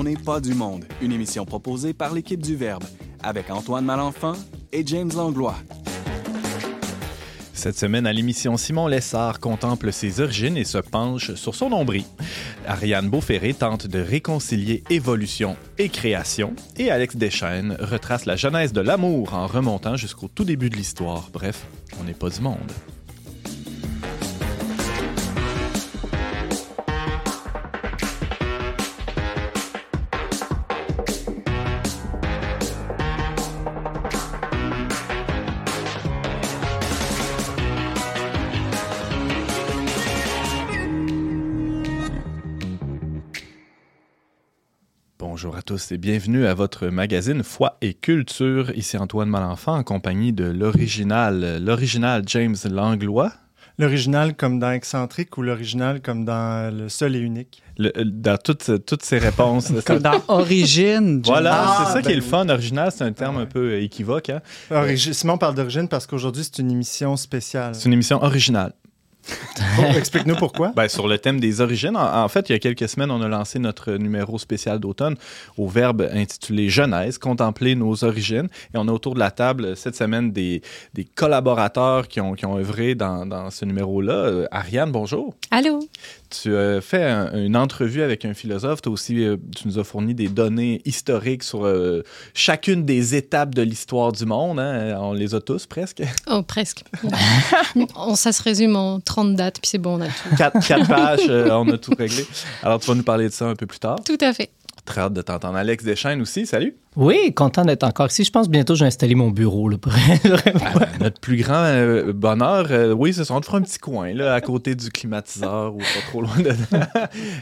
On n'est pas du monde, une émission proposée par l'équipe du Verbe, avec Antoine Malenfant et James Langlois. Cette semaine, à l'émission, Simon Lessard contemple ses origines et se penche sur son nombril. Ariane Beauferré tente de réconcilier évolution et création. Et Alex Deschaines retrace la genèse de l'amour en remontant jusqu'au tout début de l'histoire. Bref, on n'est pas du monde. Tous et bienvenue à votre magazine Foi et Culture. Ici Antoine Malenfant en compagnie de l'original, l'original James Langlois. L'original comme dans Excentrique ou l'original comme dans Le Seul et Unique? Le, dans toutes, toutes ces réponses. comme dans Origine. Voilà, Ah, c'est ça qui est ben le fun. Original, c'est un terme un peu équivoque. Hein? Origi- Simon parle d'origine parce qu'aujourd'hui, c'est une émission spéciale. C'est une émission originale. Bon, Explique-nous pourquoi. Ben, sur le thème des origines, en, en fait, il y a quelques semaines, on a lancé notre numéro spécial d'automne au verbe intitulé Genèse, contempler nos origines. Et on a autour de la table cette semaine des, des collaborateurs qui ont, qui ont œuvré dans, dans ce numéro-là. Euh, Ariane, bonjour. Allô? Tu as fait un- une entrevue avec un philosophe. Toi aussi, euh, tu nous as fourni des données historiques sur euh, chacune des étapes de l'histoire du monde. hein. On les a tous presque. Oh, presque. On- ça se résume en 30 dates, puis c'est bon, on a tout. Quatre, quatre pages, euh, on a tout réglé. Alors, tu vas nous parler de ça un peu plus tard. Tout à fait. Très hâte de t'entendre. Alex Deschaines aussi, salut. Oui, content d'être encore ici. Je pense bientôt je vais installer mon bureau. Là, pour- Ah, notre plus grand euh, bonheur, euh, oui, c'est ça. On te fera un petit coin, là, à côté du climatiseur ou pas trop loin de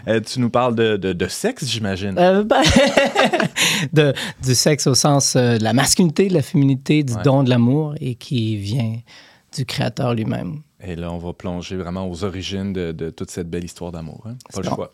Euh, tu nous parles de, de- de sexe, j'imagine. Euh, ben, de- du sexe au sens euh, de la masculinité, de la féminité, du Ouais. don de l'amour et qui vient du créateur lui-même. Et là, on va plonger vraiment aux origines de, de toute cette belle histoire d'amour. hein. Pas C'est le bon. choix.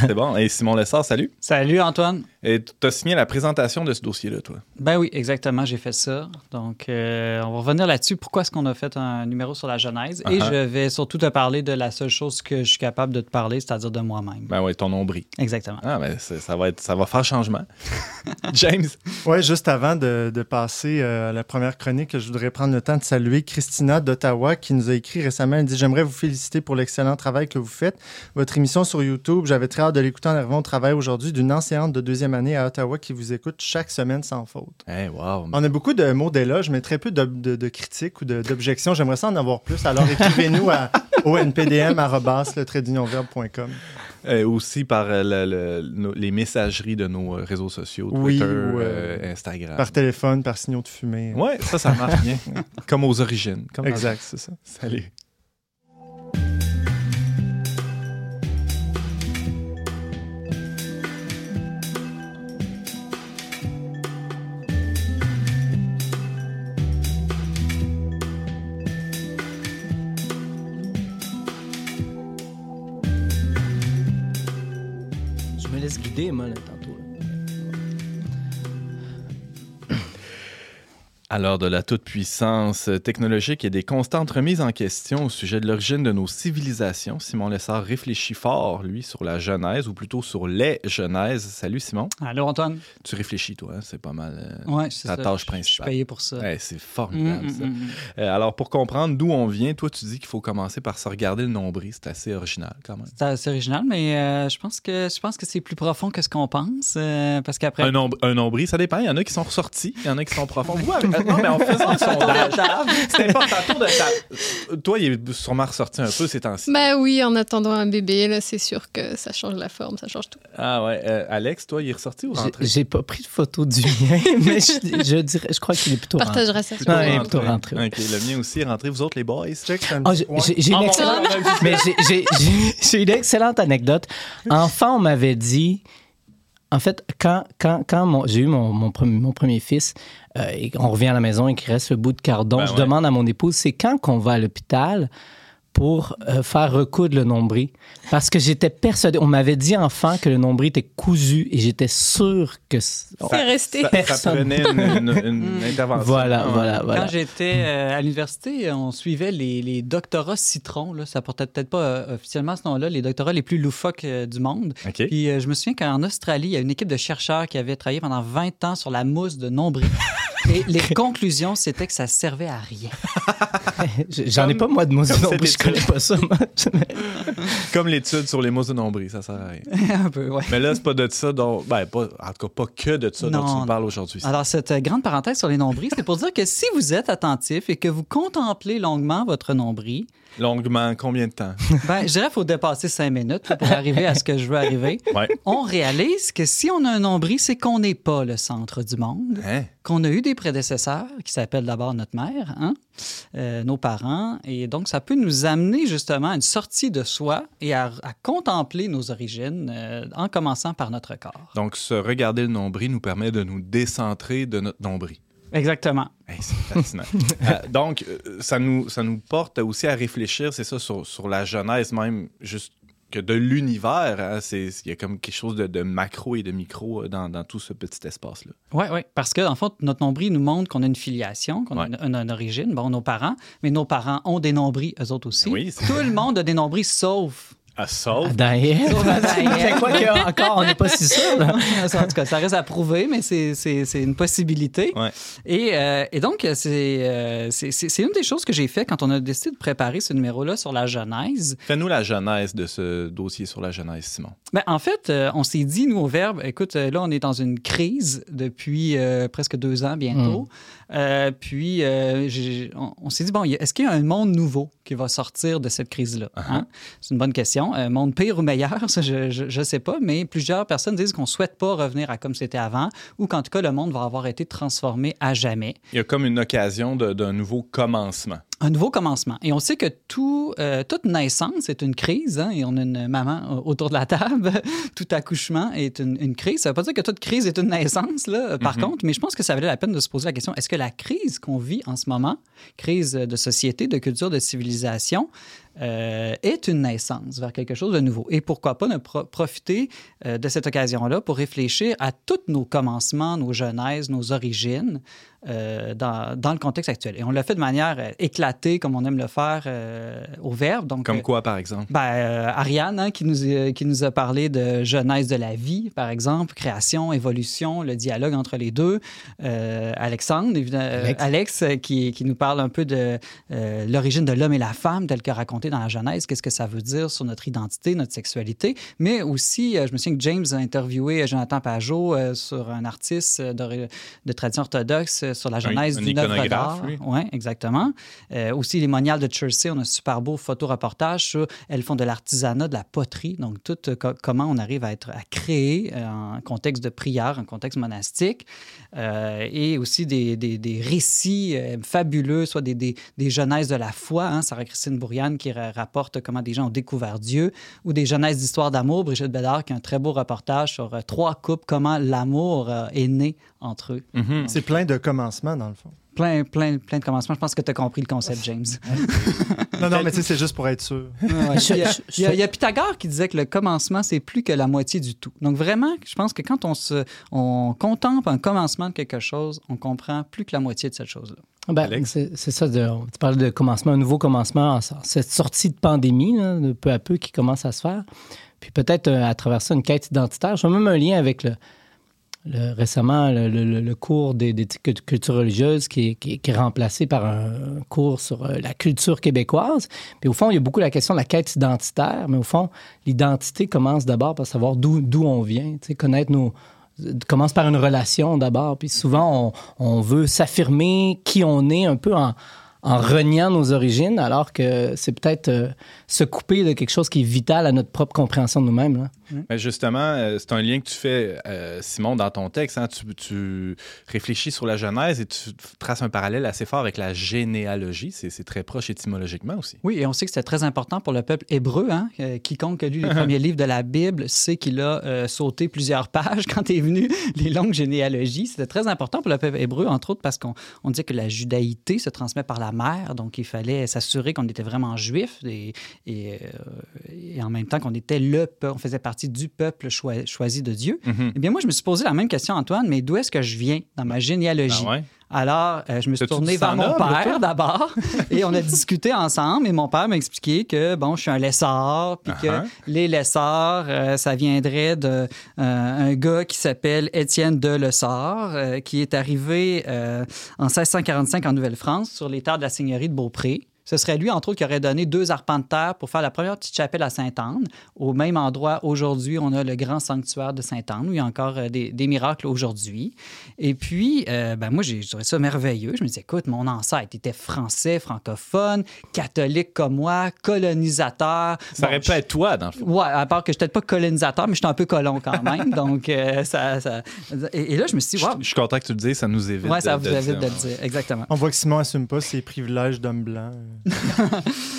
c'est bon. Et Simon Lessard, salut. Salut Antoine. Et tu as signé la présentation de ce dossier-là, toi? Ben oui, exactement, j'ai fait ça. Donc, euh, on va revenir là-dessus. Pourquoi est-ce qu'on a fait un numéro sur la Genèse? Et Uh-huh. je vais surtout te parler de la seule chose que je suis capable de te parler, c'est-à-dire de moi-même. Ben ouais, ton nombril. Exactement. Ah, ben ça va, être, ça va faire changement. James? Ouais, juste avant de, de passer euh, à la première chronique, je voudrais prendre le temps de saluer Christina d'Ottawa qui nous a écrit récemment. Elle dit J'aimerais vous féliciter pour l'excellent travail que vous faites. Votre émission sur YouTube, j'avais très hâte de l'écouter en arrivant au travail aujourd'hui d'une enseignante de deuxième année à Ottawa qui vous écoute chaque semaine sans faute. Hey, wow. On a beaucoup de mots d'éloge, mais très peu de, de- de critiques ou d'objections. J'aimerais ça en avoir plus. Alors écrivez-nous à onpdm.com. Euh, aussi par euh, le- le- nos- les messageries de nos euh, réseaux sociaux, Oui, Twitter, ou, euh, Instagram. Par téléphone, par signaux de fumée. Ouais, ça, ça marche bien. Comme aux origines. Comme Exact, c'est ça. Salut. Là, là. Alors, de la toute-puissance technologique et des constantes remises en question au sujet de l'origine de nos civilisations, Simon Lessard réfléchit fort, lui, sur la Genèse, ou plutôt sur les Genèses. Salut, Simon. Allô Antoine? Tu réfléchis, toi, hein? c'est pas mal euh, Ouais, c'est ta ça. tâche Je suis principale. payé pour ça. Ouais, c'est Mm, formidable, mm, ça. mm, mm. Euh, alors, pour comprendre d'où on vient, toi, tu dis qu'il faut commencer par se regarder le nombril. C'est assez original, quand même. C'est assez original, mais euh, je pense que je pense que c'est plus profond que ce qu'on pense, euh, parce qu'après. Un, un nombril, ça dépend. Il y en a qui sont ressortis, il y en a qui sont profonds. Avec- non, mais en faisant le sondage, c'est important. Tour de table. Toi, il est sûrement ressorti un peu ces temps-ci. Ben oui, en attendant un bébé, là, c'est sûr que ça change la forme, ça change tout. Ah ouais. Euh, Alex, toi, il est ressorti ou J'ai- rentré? J'ai pas pris de photo du mien, mais je, je dirais, je crois qu'il est plutôt rentré. Partagera ça. Plutôt Ouais, rentré. plutôt rentré. OK, le mien aussi est rentré. Vous autres, les boys? Check, Ah, j'ai- point. j'ai j'ai Ah, une bon, excellente, on a dit ça. mais j'ai- j'ai j'ai- j'ai une excellente anecdote. Enfant, on m'avait dit, en fait, quand, quand, quand mon- j'ai eu mon, mon, premier, mon premier fils, euh, et on revient à la maison et qu'il reste le bout de cardon, Ben je ouais. demande à mon épouse, c'est quand qu'on va à l'hôpital? Pour euh, faire recoudre le nombril. Parce que j'étais persuadé, on m'avait dit enfant que le nombril était cousu et j'étais sûr que. C'est resté. Ça, ça prenait une, une- une intervention. Voilà, Ouais. voilà, Quand voilà. j'étais euh, à l'université, on suivait les, les doctorats citron. Là. Ça portait peut-être pas euh, officiellement ce nom-là, les doctorats les plus loufoques euh, du monde. OK. Puis euh, je me souviens qu'en Australie, il y a une équipe de chercheurs qui avait travaillé pendant 20 ans sur la mousse de nombril. Et les conclusions, c'était que ça servait à rien. J'en ai pas, moi, de mots cette plus, je connais pas ça. moi. Comme l'étude sur les mousses de nombril, ça sert à rien. Un peu, ouais. Mais là, c'est pas de ça dont. Ben, pas, en tout cas, pas que de ça dont tu nous parles aujourd'hui. Alors, cette euh, grande parenthèse sur les nombrils, c'est pour dire que si vous êtes attentif et que vous contemplez longuement votre nombril, Longuement, combien de temps? ben, je dirais qu'il faut dépasser cinq minutes là, pour arriver à ce que je veux arriver. Ouais. On réalise que si on a un nombril, c'est qu'on n'est pas le centre du monde, Hein? qu'on a eu des prédécesseurs qui s'appellent d'abord notre mère, hein, euh, nos parents, et donc ça peut nous amener justement à une sortie de soi et à, à contempler nos origines euh, en commençant par notre corps. Donc, se regarder le nombril nous permet de nous décentrer de notre nombril. Exactement. Hey, c'est fascinant. Euh, donc, euh, ça nous, ça nous porte aussi à réfléchir, c'est ça, sur, sur la genèse même, juste que de l'univers. hein, c'est- Il y a comme quelque chose de, de macro et de micro euh, dans, dans tout ce petit espace-là. Oui, oui. Parce que, en fait, notre nombril nous montre qu'on a une filiation, qu'on a Ouais. une, une- une origine. Bon, nos parents, mais nos parents ont des nombrils, eux autres aussi. Oui, Tout le monde a des nombrils, sauf. Ève. C'est quoi que, encore, on n'est pas si sûr. là. en tout cas, ça reste à prouver, mais c'est- une possibilité. Ouais. Et, euh, et donc, c'est euh, c'est- une des choses que j'ai fait quand on a décidé de préparer ce numéro-là sur la Genèse. Fais-nous la genèse de ce dossier sur la genèse, Simon. Ben, en fait, euh, on s'est dit, nous, au Verbe, écoute, là, on est dans une crise depuis euh, presque deux ans bientôt. Euh, puis, euh, on, on s'est dit, bon, est-ce qu'il y a un monde nouveau qui va sortir de cette crise-là? hein? C'est une bonne question. Un monde pire ou meilleur, ça, je ne sais pas, mais plusieurs personnes disent qu'on ne souhaite pas revenir à comme c'était avant ou qu'en tout cas, le monde va avoir été transformé à jamais. Il y a comme une occasion d'un nouveau commencement. Un nouveau commencement. Et on sait que tout, euh, toute naissance est une crise, hein, et on a une maman autour de la table. tout accouchement est une, une crise. Ça ne veut pas dire que toute crise est une naissance, là, euh, par contre, mais je pense que ça valait la peine de se poser la question est-ce que la crise qu'on vit en ce moment, crise de société, de culture, de civilisation, euh, est une naissance vers quelque chose de nouveau. Et pourquoi pas ne pro- profiter euh, de cette occasion-là pour réfléchir à tous nos commencements, nos genèses, nos origines euh, dans, dans le contexte actuel. Et on l'a fait de manière euh, éclatée, comme on aime le faire euh, au Verbe. Donc, Comme quoi, par exemple? ben, euh, Ariane, hein, qui, nous, a- qui nous a parlé de genèse de la vie, par exemple, création, évolution, le dialogue entre les deux. Euh, Alexandre, euh, Alex. Alex, qui, qui nous parle un peu de euh, l'origine de l'homme et la femme, tel que raconté dans la Genèse, qu'est-ce que ça veut dire sur notre identité, notre sexualité. Mais aussi, euh, je me souviens que James a interviewé euh, Jonathan Pajot euh, sur un artiste de, de tradition orthodoxe sur la Genèse un d'une œuvre d'art. Oui, exactement. Euh, aussi, les moniales de Chersey, on a un super beau photoreportage sur. Elles font de l'artisanat, de la poterie, donc tout co- comment on arrive à être à créer en contexte de prière, en contexte monastique, Euh, et aussi des, des- des récits fabuleux, soit des, des, des genèses de la foi, hein, Sarah-Christine Bourriane qui rapporte comment des gens ont découvert Dieu, ou des genèses d'histoire d'amour, Brigitte Bédard qui a un très beau reportage sur euh, trois couples, comment l'amour euh, est né entre eux. Mhm. C'est plein de commencements, dans le fond. Plein, plein, plein de commencements. Je pense que tu as compris le concept, James. Non, non, mais tu sais, c'est juste pour être sûr. Ouais, il, y y a Pythagore qui disait que le commencement, c'est plus que la moitié du tout. Donc vraiment, je pense que quand on, se, on contemple un commencement de quelque chose, on comprend plus que la moitié de cette chose-là. Ben, Alex? c'est ça, de, tu parles de commencement, un nouveau commencement, en- cette sortie de pandémie, là, de peu à peu, qui commence à se faire. Puis peut-être euh, à travers ça, une quête identitaire. Je vois même un lien avec le, le- récemment le, le- le- le cours des- d'éthique cult- culture religieuse qui est, qui est- qui est remplacé par un cours sur euh, la culture québécoise. Puis au fond, il y a beaucoup la question de la quête identitaire, mais au fond, l'identité commence d'abord par savoir d'où on vient, connaître nos commence par une relation d'abord, puis souvent on, on veut s'affirmer qui on est un peu en, en reniant nos origines, alors que c'est peut-être euh, se couper de quelque chose qui est vital à notre propre compréhension de nous-mêmes. là. Mais justement, euh, c'est un lien que tu fais, euh, Simon, dans ton texte. hein. Tu, tu réfléchis sur la Genèse et tu traces un parallèle assez fort avec la généalogie. C'est c'est très proche étymologiquement aussi. Oui, et on sait que c'était très important pour le peuple hébreu. Hein? Euh, quiconque a lu les premiers livres de la Bible sait qu'il a euh, sauté plusieurs pages quand est venu les longues généalogies. C'était très important pour le peuple hébreu, entre autres parce qu'on on dit que la judaïté se transmet par la donc il fallait s'assurer qu'on était vraiment juif et, et, euh, et en même temps qu'on était le peuple, on faisait partie du peuple choi- choisi de Dieu. Mhm. Eh bien, moi, je me suis posé la même question, Antoine, mais d'où est-ce que je viens dans ma généalogie? Ah ouais? Alors, euh, je me suis tourné vers mon père d'abord et on a discuté ensemble et mon père m'a expliqué que, bon, je suis un lessard puis que Uh-huh. les lessards, euh, ça viendrait de euh, gars qui s'appelle Étienne de Lessard euh, qui est arrivé en 1645 en Nouvelle-France sur les terres de la seigneurie de Beaupré. Ce serait lui, entre autres, qui aurait donné deux arpents de terre pour faire la première petite chapelle à Sainte-Anne. Au même endroit, aujourd'hui, on a le grand sanctuaire de Sainte-Anne, où il y a encore euh, des, des miracles aujourd'hui. Et puis, euh, ben, moi, j'ai je trouvais ça merveilleux. Je me disais, écoute, mon ancêtre était français, francophone, catholique comme moi, colonisateur. Ça Bon, aurait pu être toi, dans le fond. Ouais, à part que je n'étais pas colonisateur, mais j'étais un peu colon quand même. donc, euh, ça, ça- Et, et là, je me suis dit, Je wow. je suis content que tu le dises, ça nous évite. Ouais, ça de- vous de évite de dire, le dire. Exactement. On voit que Simon assume pas ses privilèges d'homme blanc.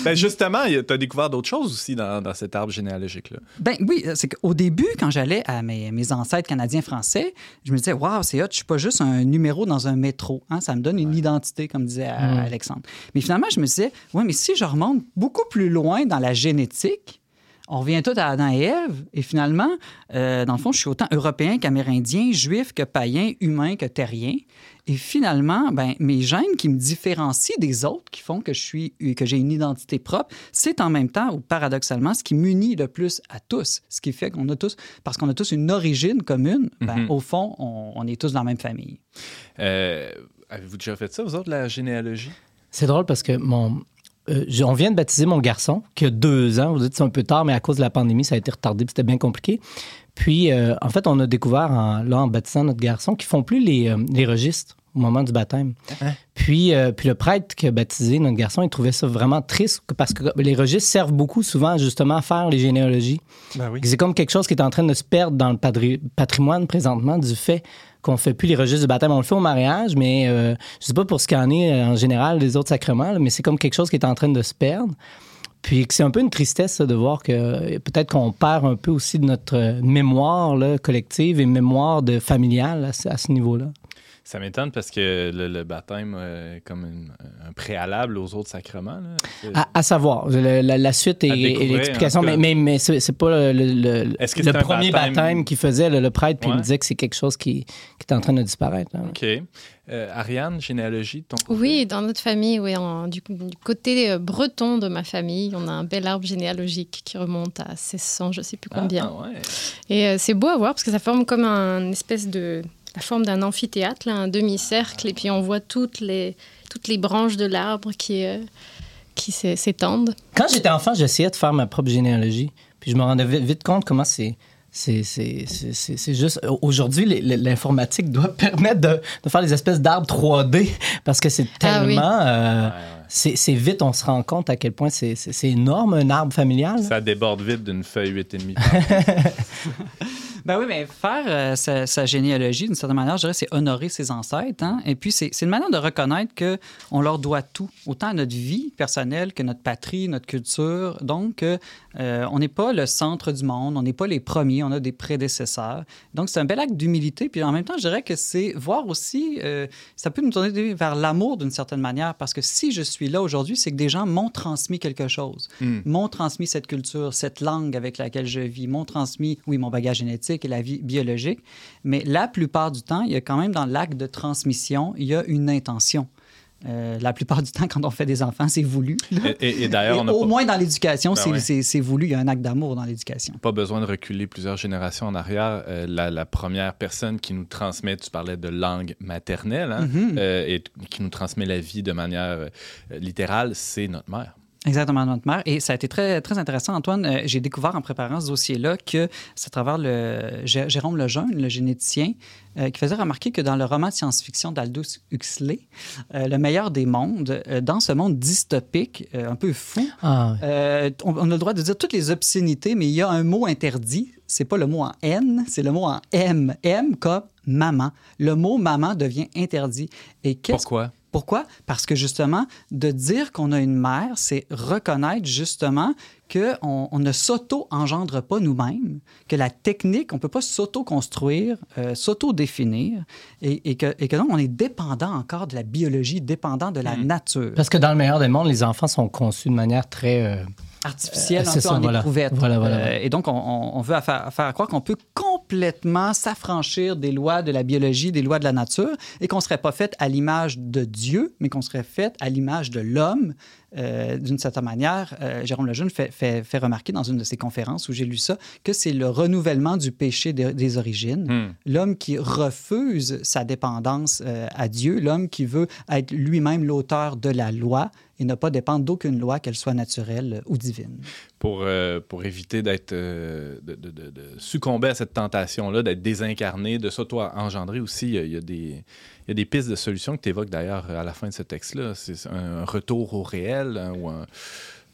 Ben justement, tu as découvert d'autres choses aussi dans, dans cet arbre généalogique-là. Ben oui, c'est qu'au début, quand j'allais à mes, mes ancêtres canadiens-français, je me disais, waouh, c'est hot, je suis pas juste un numéro dans un métro. Hein? Ça me donne une identité, comme disait euh, Mm. Alexandre. Mais finalement, je me disais, ouais, mais si je remonte beaucoup plus loin dans la génétique, on revient tout à Adam et Ève, et finalement, euh, dans le fond, je suis autant européen qu'amérindien, juif que païen, humain que terrien. Et finalement, ben, mes gènes qui me différencient des autres, qui font que je suis, que j'ai une identité propre, c'est en même temps, ou paradoxalement, ce qui m'unit le plus à tous. Ce qui fait qu'on a tous, parce qu'on a tous une origine commune, ben, Mhm. au fond, on, on est tous dans la même famille. Euh, Avez-vous déjà fait ça, vous autres, la généalogie? C'est drôle parce que mon. Euh, on vient de baptiser mon garçon, qui a deux ans. Vous dites que c'est un peu tard, mais à cause de la pandémie, ça a été retardé, puis c'était bien compliqué. Puis, euh, en fait, on a découvert, en, là, en baptisant notre garçon, qu'ils font plus les, euh, les registres au moment du baptême. Hein? Puis, euh, puis le prêtre qui a baptisé notre garçon, il trouvait ça vraiment triste parce que les registres servent beaucoup souvent justement à faire les généalogies. Ben oui. C'est comme quelque chose qui est en train de se perdre dans le patri- patrimoine présentement du fait qu'on fait plus les registres du baptême. On le fait au mariage, mais euh, je sais pas pour ce est euh, en général des autres sacrements, mais c'est comme quelque chose qui est en train de se perdre. Puis c'est un peu une tristesse de voir que euh, peut-être qu'on perd un peu aussi de notre euh, mémoire collective et mémoire de familiale à ce niveau-là. Ça m'étonne parce que le, le baptême euh, est comme une- un préalable aux autres sacrements. là. À, à savoir, le- la, la suite et, l'explication, mais, mais, mais c'est pas le, le- Est-ce que premier baptême- baptême, qu'il faisait, le, le prêtre, puis il Ouais. me disait que c'est quelque chose qui, qui est en train de disparaître. là. OK. Euh, Ariane, généalogie de ton côté? Oui, dans notre famille, oui, en- du, du côté euh, breton de ma famille, on a un bel arbre généalogique qui remonte à 1600, je sais plus Ah, combien. ouais. Et euh, c'est beau à voir parce que ça forme comme un espèce de la forme d'un amphithéâtre, là, un demi-cercle, et puis on voit toutes les toutes les branches de l'arbre qui euh, qui s'é- s'étendent. Quand j'étais enfant, j'essayais de faire ma propre généalogie. Puis je me rendais vite, vite compte comment c'est. C'est c'est- c'est- c'est- c'est juste. Aujourd'hui, l'informatique doit permettre de, de faire des espèces d'arbres 3D parce que c'est Ah oui. tellement. euh, Ouais, ouais. c'est c'est vite, on se rend compte à quel point c'est c'est- c'est énorme un arbre familial. Ça déborde vite d'une feuille 8,5. Ben oui, mais faire euh, sa, généalogie, d'une certaine manière, je dirais, c'est honorer ses ancêtres. hein. Et puis, c'est c'est une manière de reconnaître qu'on leur doit tout, autant à notre vie personnelle que notre patrie, notre culture. Donc, euh, euh, on n'est pas le centre du monde, on n'est pas les premiers, on a des prédécesseurs. Donc, c'est un bel acte d'humilité. Puis, en même temps, je dirais que c'est voir aussi, euh, ça peut nous tourner vers l'amour d'une certaine manière, parce que si je suis là aujourd'hui, c'est que des gens m'ont transmis quelque chose Hmm. m'ont transmis cette culture, cette langue avec laquelle je vis, m'ont transmis, oui, mon bagage génétique et la vie biologique, mais la plupart du temps, il y a quand même dans l'acte de transmission, il y a une intention. Euh, la plupart du temps, quand on fait des enfants, c'est voulu. Et, et- et Et d'ailleurs, au pas, moins dans l'éducation, Ben c'est ouais. c'est- c'est voulu. Il y a un acte d'amour dans l'éducation. pas besoin de reculer plusieurs générations en arrière. Euh, la, la première personne qui nous transmet, tu parlais de langue maternelle, hein, Mhm. euh, et qui nous transmet la vie de manière littérale, c'est notre mère. Exactement, notre mère. Et ça a été très, très intéressant, Antoine. Euh, J'ai découvert en préparant ce dossier-là que c'est à travers le, Jé- Jérôme Lejeune, le généticien, euh, qui faisait remarquer que dans le roman de science-fiction d'Aldous Huxley, euh, Le meilleur des mondes, dans ce monde dystopique, un peu fou, Ah, on, on a le droit de dire toutes les obscénités, mais il y a un mot interdit. C'est pas le mot en N, c'est le mot en M. M comme maman. Le mot maman devient interdit. Et qu'est-ce Pourquoi? Pourquoi? Parce que justement, de dire qu'on a une mère, c'est reconnaître justement qu'on on ne s'auto-engendre pas nous-mêmes, que la technique, on ne peut pas s'auto-construire, euh, s'auto-définir, et, que, et que donc on est dépendant encore de la biologie, dépendant de la Hmm. nature. Parce que dans le meilleur des mondes, les enfants sont conçus de manière très. euh, artificielle, Euh, un peu ça, en voilà. éprouvette. Voilà, voilà, Euh, et donc, on, on- on veut faire, faire croire qu'on peut complètement s'affranchir des lois de la biologie, des lois de la nature, et qu'on ne serait pas fait à l'image de Dieu, mais qu'on serait fait à l'image de l'homme. Euh, D'une certaine manière, euh, Jérôme Lejeune fait, fait, fait remarquer dans une de ses conférences où j'ai lu ça que c'est le renouvellement du péché des, des origines. Hmm. L'homme qui refuse sa dépendance euh, à Dieu, l'homme qui veut être lui-même l'auteur de la loi et ne pas dépendre d'aucune loi, qu'elle soit naturelle ou divine. pour, pour éviter d'être de, de- succomber à cette tentation-là, d'être désincarné, de s'auto-engendrer aussi. Il y a des, il y a des pistes de solutions que tu évoques d'ailleurs à la fin de ce texte-là. C'est un retour au réel hein, ou un,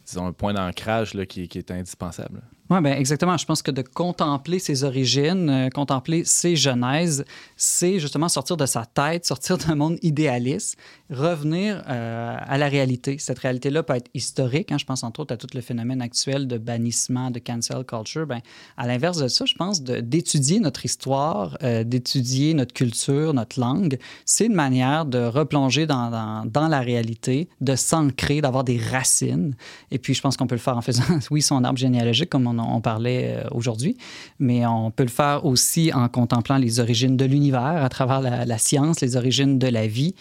disons, un point d'ancrage qui, qui est indispensable. Oui, ben exactement. Je pense que de contempler ses origines, euh, contempler ses genèses, c'est justement sortir de sa tête, sortir d'un monde idéaliste, revenir euh, à la réalité. Cette réalité-là peut être historique. hein. Je pense entre autres à tout le phénomène actuel de bannissement, de cancel culture. Ben, à l'inverse de ça, je pense d'étudier notre histoire, euh, d'étudier notre culture, notre langue, c'est une manière de replonger dans, la réalité, de s'ancrer, d'avoir des racines. Et puis, je pense qu'on peut le faire en faisant, oui, son arbre généalogique, comme on, on parlait euh, aujourd'hui, mais on peut le faire aussi en contemplant les origines de l'univers à travers la science, les origines de la vie.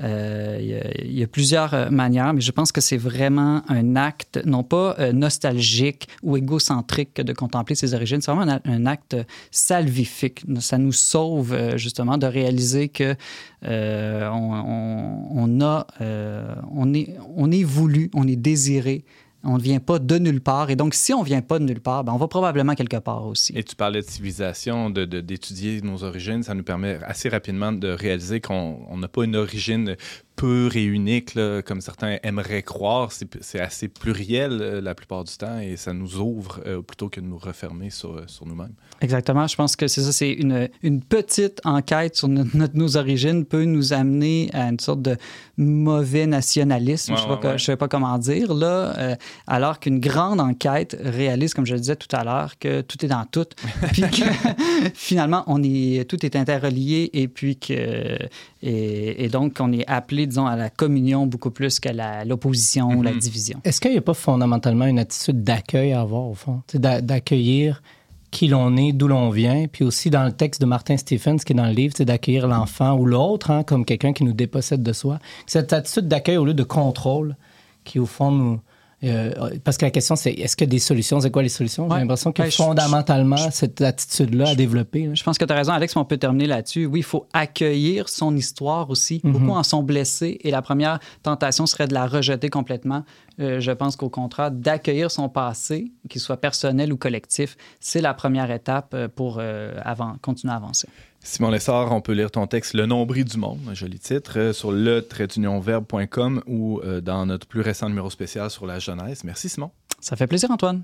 Euh, Il y a- plusieurs euh, manières, mais je pense que c'est vraiment un acte, non pas euh, nostalgique ou égocentrique que de contempler ses origines, c'est vraiment un, acte salvifique. Ça nous sauve justement de réaliser que on, a, on est, on est voulu, on est désiré. On ne vient pas de nulle part. Et donc, si on ne vient pas de nulle part, ben, on va probablement quelque part aussi. Et tu parlais de civilisation, de- de- d'étudier nos origines. Ça nous permet assez rapidement de réaliser qu'on on n'a pas une origine pure et unique, là, comme certains aimeraient croire. C'est assez pluriel euh, la plupart du temps et ça nous ouvre euh, plutôt que de nous refermer sur, euh, sur nous-mêmes. Exactement. Je pense que c'est ça. C'est une, une petite enquête sur notre- nos origines peut nous amener à une sorte de mauvais nationalisme. Ouais, je ne sais, ouais, pas- ouais. je sais pas comment dire, là. euh, alors qu'une grande enquête réalise, comme je le disais tout à l'heure, que tout est dans tout. puis que finalement, on est, tout est interrelié et puis que. Et, et donc, on est appelé, disons, à la communion beaucoup plus qu'à la- l'opposition ou la Mhm. division. Est-ce qu'il n'y a pas fondamentalement une attitude d'accueil à avoir, au fond? D'a- D'accueillir qui l'on est, d'où l'on vient. Puis aussi, dans le texte de Martin Stephens, qui est dans le livre, c'est d'accueillir l'enfant ou l'autre hein, comme quelqu'un qui nous dépossède de soi. Cette attitude d'accueil au lieu de contrôle qui, au fond, nous. Euh, parce que la question, c'est est-ce a des solutions? C'est quoi les solutions? J'ai Ouais. l'impression je- fondamentalement cette attitude-là à développer. là. Je pense que tu as raison, Alex, mais on peut terminer là-dessus. Oui, il faut accueillir son histoire aussi. Mhm. Beaucoup en sont blessés et la première tentation serait de la rejeter complètement. Euh, je pense qu'au contraire, d'accueillir son passé, qu'il soit personnel ou collectif, c'est la première étape euh, pour euh, avant, continuer à avancer. Simon Lessard, on peut lire ton texte Le nombril du monde, un joli titre, euh, sur le ou euh, dans notre plus récent numéro spécial sur la jeunesse. Merci Simon. Ça fait plaisir, Antoine.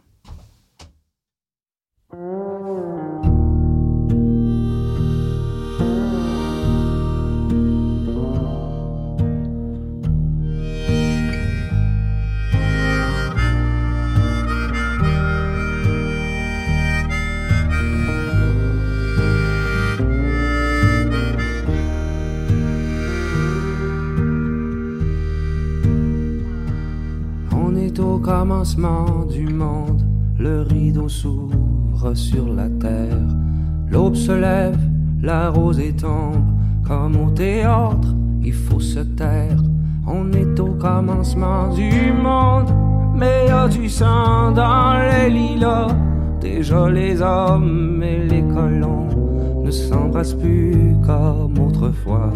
Commencement du monde, le rideau s'ouvre sur la terre. L'aube se lève, la rosée tombe, comme au théâtre, il faut se taire. On est au commencement du monde, mais y a du sang dans les lilas. Déjà les hommes et les colons ne s'embrassent plus comme autrefois.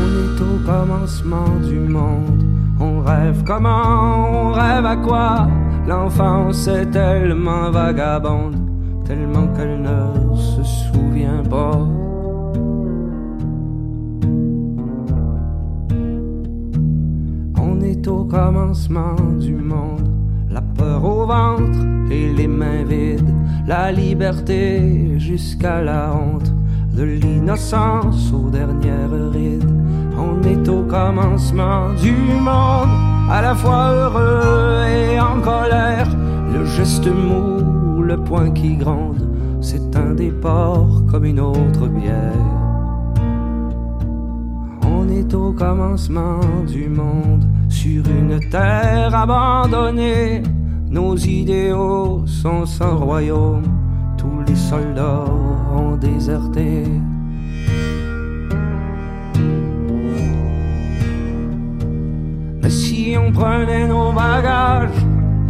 On est au commencement du monde. On rêve comment, on rêve à quoi? L'enfance est tellement vagabonde, tellement qu'elle ne se souvient pas. On est au commencement du monde. La peur au ventre et les mains vides. La liberté jusqu'à la honte de l'innocence aux dernières rides. On est au commencement du monde, à la fois heureux et en colère. Le geste mou, le poing qui gronde, c'est un départ comme une autre bière. On est au commencement du monde, sur une terre abandonnée. Nos idéaux sont sans royaume, tous les soldats ont déserté. Si on prenait nos bagages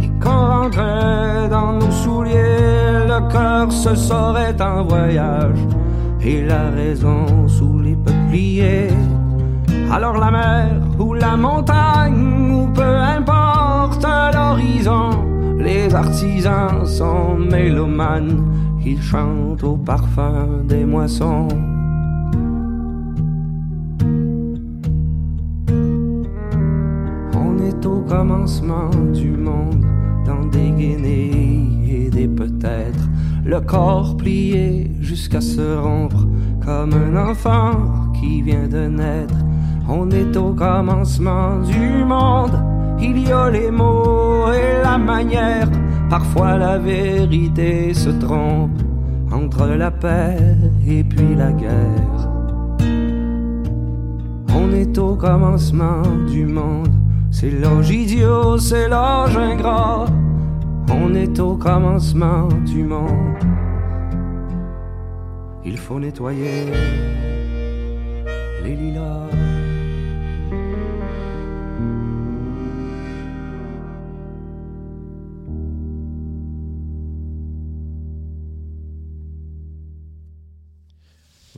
et qu'on rentrait dans nos souliers, le cœur se saurait un voyage et la raison sous les peupliers. Alors la mer ou la montagne ou peu importe l'horizon, les artisans sont mélomanes, ils chantent au parfum des moissons. Commencement du monde, dans des guenilles et des peut-être, le corps plié jusqu'à se rompre, comme un enfant qui vient de naître. On est au commencement du monde, il y a les mots et la manière, parfois la vérité se trompe entre la paix et puis la guerre. On est au commencement du monde, c'est l'ange idiot, c'est l'ange ingrat. On est au commencement du monde. Il faut nettoyer les lilas.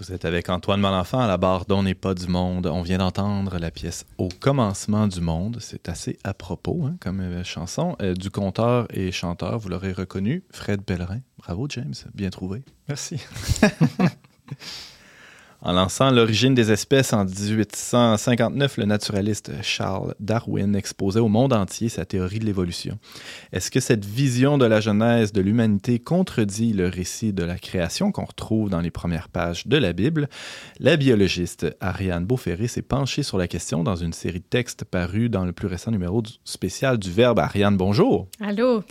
Vous êtes avec Antoine Malenfant à la barre d'On n'est pas du monde. On vient d'entendre la pièce Au commencement du monde. C'est assez à propos hein, comme euh, chanson. Euh, du conteur et chanteur, vous l'aurez reconnu, Fred Pellerin. Bravo, James. Bien trouvé. Merci. En lançant L'origine des espèces en 1859, le naturaliste Charles Darwin exposait au monde entier sa théorie de l'évolution. Est-ce que cette vision de la genèse de l'humanité contredit le récit de la création qu'on retrouve dans les premières pages de la Bible? La biologiste Ariane Beauferré s'est penchée sur la question dans une série de textes parus dans le plus récent numéro spécial du Verbe. Ariane, bonjour! Allô?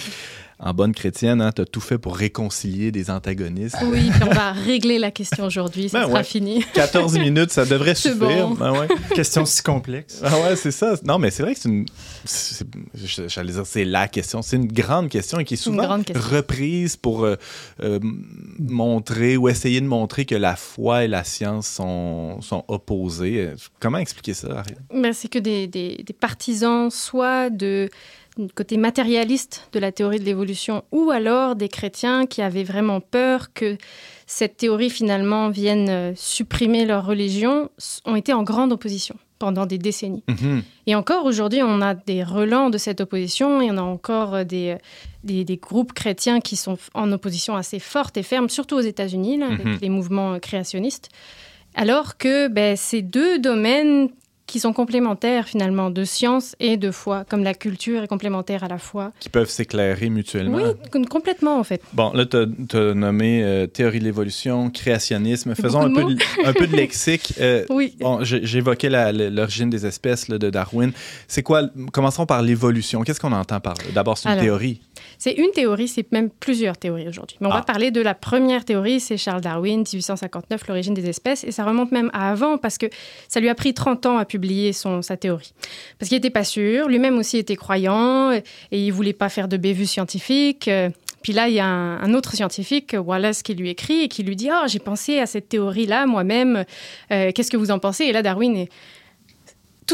En bonne chrétienne, hein, tu as tout fait pour réconcilier des antagonistes. Oui, puis on va régler la question aujourd'hui, ça Ben sera ouais. fini. 14 minutes, ça devrait C'est suffire. bon. Ben ouais. Question si complexe. Ah ouais, c'est ça. Non, mais c'est vrai que c'est une. J'allais dire, c'est la question. C'est une grande question et qui est souvent reprise pour euh, euh, montrer ou essayer de montrer que la foi et la science sont, sont opposées. Comment expliquer ça, Ariane? Ben, c'est que des, des- des partisans, soit de côté matérialiste de la théorie de l'évolution, ou alors des chrétiens qui avaient vraiment peur que cette théorie finalement vienne euh, supprimer leur religion, ont été en grande opposition pendant des décennies. Mhm. Et encore aujourd'hui, on a des relents de cette opposition, et on a encore euh, des, des, des groupes chrétiens qui sont en opposition assez forte et ferme, surtout aux États-Unis, avec Mhm. les mouvements euh, créationnistes. Alors que ben, ces deux domaines qui sont complémentaires finalement de science et de foi, comme la culture est complémentaire à la foi. Qui peuvent s'éclairer mutuellement. Oui, com- complètement en fait. Bon, là, tu as nommé euh, théorie de l'évolution, créationnisme. Faisons un peu, de un peu de lexique. Euh, Oui. Bon, j'évoquais l'origine des espèces là, de Darwin. C'est quoi, commençons par l'évolution. Qu'est-ce qu'on entend par là? D'abord, c'est une Alors, théorie. C'est une théorie, c'est même plusieurs théories aujourd'hui. Mais on Ah. va parler de la première théorie, c'est Charles Darwin, 1859, l'origine des espèces. Et ça remonte même à avant parce que ça lui a pris 30 ans à publier son, sa théorie. Parce qu'il n'était pas sûr, lui-même aussi était croyant et il voulait pas faire de bévues scientifiques. Euh, Puis là, il y a un, un autre scientifique, Wallace, qui lui écrit et qui lui dit « Oh, j'ai pensé à cette théorie-là moi-même. Euh, Qu'est-ce que vous en pensez ?» Et là, Darwin est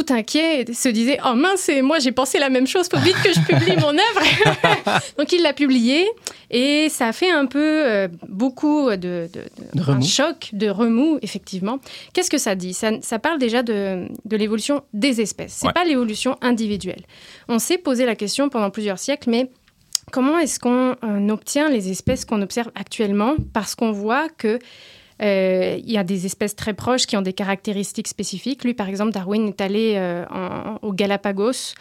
tout inquiet, se disait Oh mince, et moi j'ai pensé la même chose, faut vite que je publie mon œuvre. Donc il l'a publié et ça a fait un peu euh, beaucoup de, de- de- De remous. un choc, de remous, effectivement. Qu'est-ce que ça dit? Ça, ça parle déjà de, de l'évolution des espèces, c'est Ouais. pas l'évolution individuelle. On s'est posé la question pendant plusieurs siècles, mais comment est-ce qu'on euh, obtient les espèces qu'on observe actuellement? Parce qu'on voit que euh, il y a des espèces très proches qui ont des caractéristiques spécifiques. Lui, par exemple, Darwin est allé euh, en- aux Galapagos.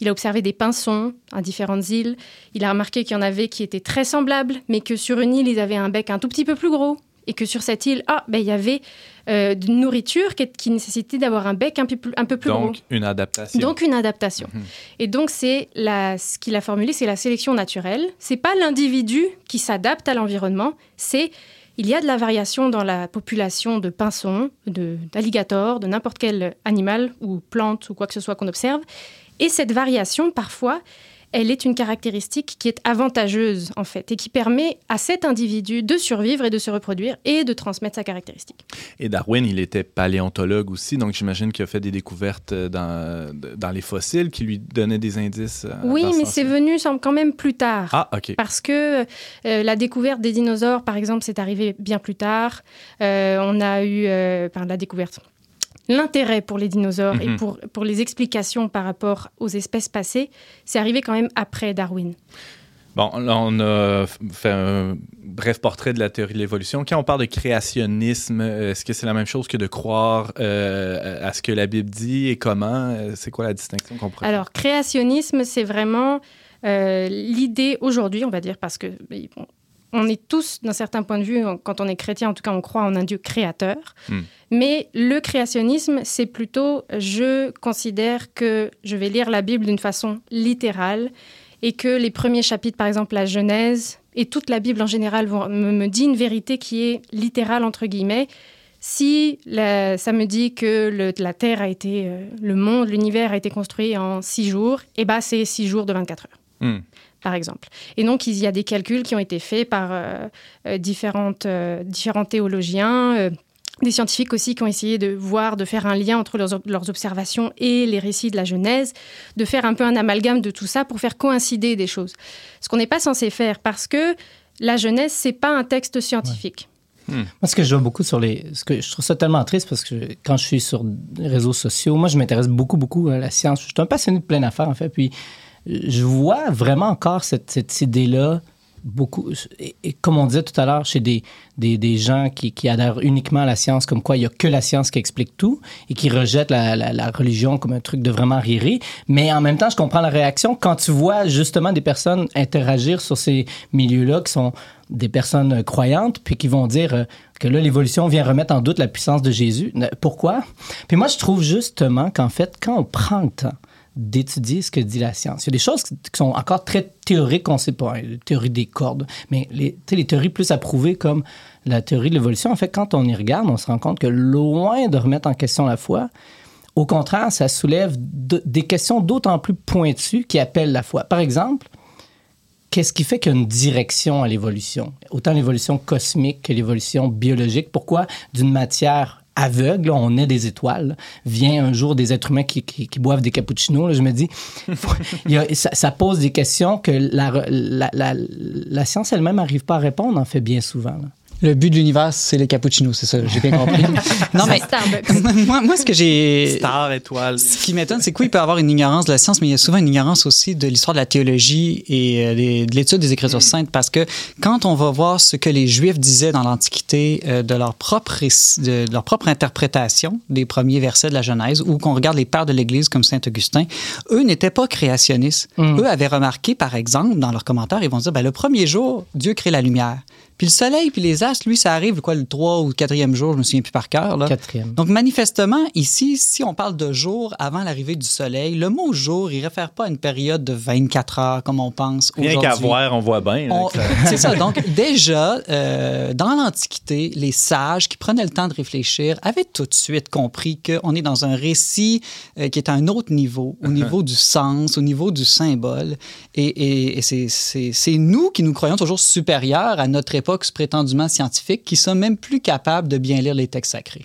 Il a observé des pinsons à différentes îles. Il a remarqué qu'il y en avait qui étaient très semblables, mais que sur une île, ils avaient un bec un tout petit peu plus gros et que sur cette île, ah, ben, il y avait euh, de nourriture qui, qui nécessitait d'avoir un bec un peu plus, un peu plus Donc, gros. une adaptation. Donc une adaptation. Mhm. Et donc c'est ce qu'il a formulé, c'est la sélection naturelle. C'est pas l'individu qui s'adapte à l'environnement, c'est il y a de la variation dans la population de pinsons, de- d'alligators, de n'importe quel animal ou plante ou quoi que ce soit qu'on observe. Et cette variation, parfois, elle est une caractéristique qui est avantageuse en fait et qui permet à cet individu de survivre et de se reproduire et de transmettre sa caractéristique. Et Darwin, il était paléontologue aussi, donc j'imagine qu'il a fait des découvertes euh, dans, dans les fossiles qui lui donnaient des indices. euh, Oui, mais c'est venu semble, quand même plus tard. Ah, OK. Parce que euh, la découverte des dinosaures, par exemple, c'est arrivé bien plus tard. Euh, on a eu, euh, par la découverte, l'intérêt pour les dinosaures et Mhm. pour, pour les explications par rapport aux espèces passées, c'est arrivé quand même après Darwin. Bon, là, on a fait un bref portrait de la théorie de l'évolution. Quand on parle de créationnisme, est-ce que c'est la même chose que de croire euh, à ce que la Bible dit et comment? Euh, C'est quoi la distinction qu'on pourrait Alors, créationnisme, c'est vraiment euh, l'idée aujourd'hui, on va dire, parce que bon, on est tous, d'un certain point de vue, quand on est chrétien, en tout cas, on croit en un Dieu créateur. Hmm. Mais le créationnisme, c'est plutôt, je considère que je vais lire la Bible d'une façon littérale et que les premiers chapitres, par exemple la Genèse et toute la Bible en général, vont, me, me dit une vérité qui est littérale, entre guillemets. Si la- ça me dit que le- la Terre a été, euh, le monde, l'univers a été construit en six jours, eh ben c'est six jours de 24 heures Hmm. Par exemple. Et donc, il y a des calculs qui ont été faits par euh, euh, différentes, euh, différents théologiens, des scientifiques aussi qui ont essayé de voir, de faire un lien entre leurs, ob- leurs observations et les récits de la Genèse, de faire un peu un amalgame de tout ça pour faire coïncider des choses. Ce qu'on n'est pas censé faire parce que la Genèse, c'est pas un texte scientifique. Moi, ce que je vois beaucoup sur les. Ce que je trouve ça tellement triste parce que quand je suis sur les réseaux sociaux, moi, je m'intéresse beaucoup, beaucoup à la science. Je suis un passionné de plein d'affaires, en fait. Puis, je vois vraiment encore cette, cette idée-là, beaucoup. Et, comme on disait tout à l'heure, chez des, des, des gens qui, qui adhèrent uniquement à la science, comme quoi il n'y a que la science qui explique tout et qui rejettent la, la, religion comme un truc de vraiment riré. Mais en même temps, je comprends la réaction quand tu vois justement des personnes interagir sur ces milieux-là qui sont des personnes croyantes, puis qui vont dire euh, que là, l'évolution vient remettre en doute la puissance de Jésus. Pourquoi? Puis moi, je trouve justement qu'en fait, quand on prend le temps d'étudier ce que dit la science, il y a des choses qui sont encore très théoriques qu'on ne sait pas, hein, la théorie des cordes, mais les, théories plus approuvées comme la théorie de l'évolution, en fait, quand on y regarde, on se rend compte que loin de remettre en question la foi, au contraire, ça soulève de- des questions d'autant plus pointues qui appellent la foi. Par exemple, qu'est-ce qui fait qu'il y a une direction à l'évolution? Autant l'évolution cosmique que l'évolution biologique. Pourquoi? D'une matière aveugle, on est des étoiles, vient un jour des êtres humains qui, qui- boivent des cappuccinos, je me dis, ça, pose des questions que la, la, la- science elle-même n'arrive pas à répondre, en fait, bien souvent. Le but de l'univers, c'est les cappuccinos, c'est ça, j'ai bien compris. non, mais moi, moi, ce que j'ai. Star, étoile. Ce qui m'étonne, c'est que oui, il peut y avoir une ignorance de la science, mais il y a souvent une ignorance aussi de l'histoire de la théologie et euh, des- de l'étude des Écritures saintes, parce que quand on va voir ce que les Juifs disaient dans l'Antiquité euh, de, leur propre de, de leur propre interprétation des premiers versets de la Genèse, ou qu'on regarde les pères de l'Église comme Saint Augustin, eux n'étaient pas créationnistes. Eux avaient remarqué, par exemple, dans leurs commentaires, ils vont dire, ben, le premier jour, Dieu crée la lumière. Puis le soleil, puis les astres, lui, ça arrive, quoi, le 3 ou le 4e jour, je me souviens plus par cœur. Là. Quatrième. Donc, manifestement, ici, si on parle de jour avant l'arrivée du soleil, le mot jour, il réfère pas à une période de 24 heures comme on pense Rien aujourd'hui. qu'à voir, on voit bien. C'est ça. Donc, déjà, euh, dans l'Antiquité, les sages qui prenaient le temps de réfléchir avaient tout de suite compris qu'on est dans un récit euh, qui est à un autre niveau, au niveau du sens, au niveau du symbole. Et, c'est nous qui nous croyons toujours supérieurs à notre époque prétendument scientifique, qui sommes même plus capables de bien lire les textes sacrés.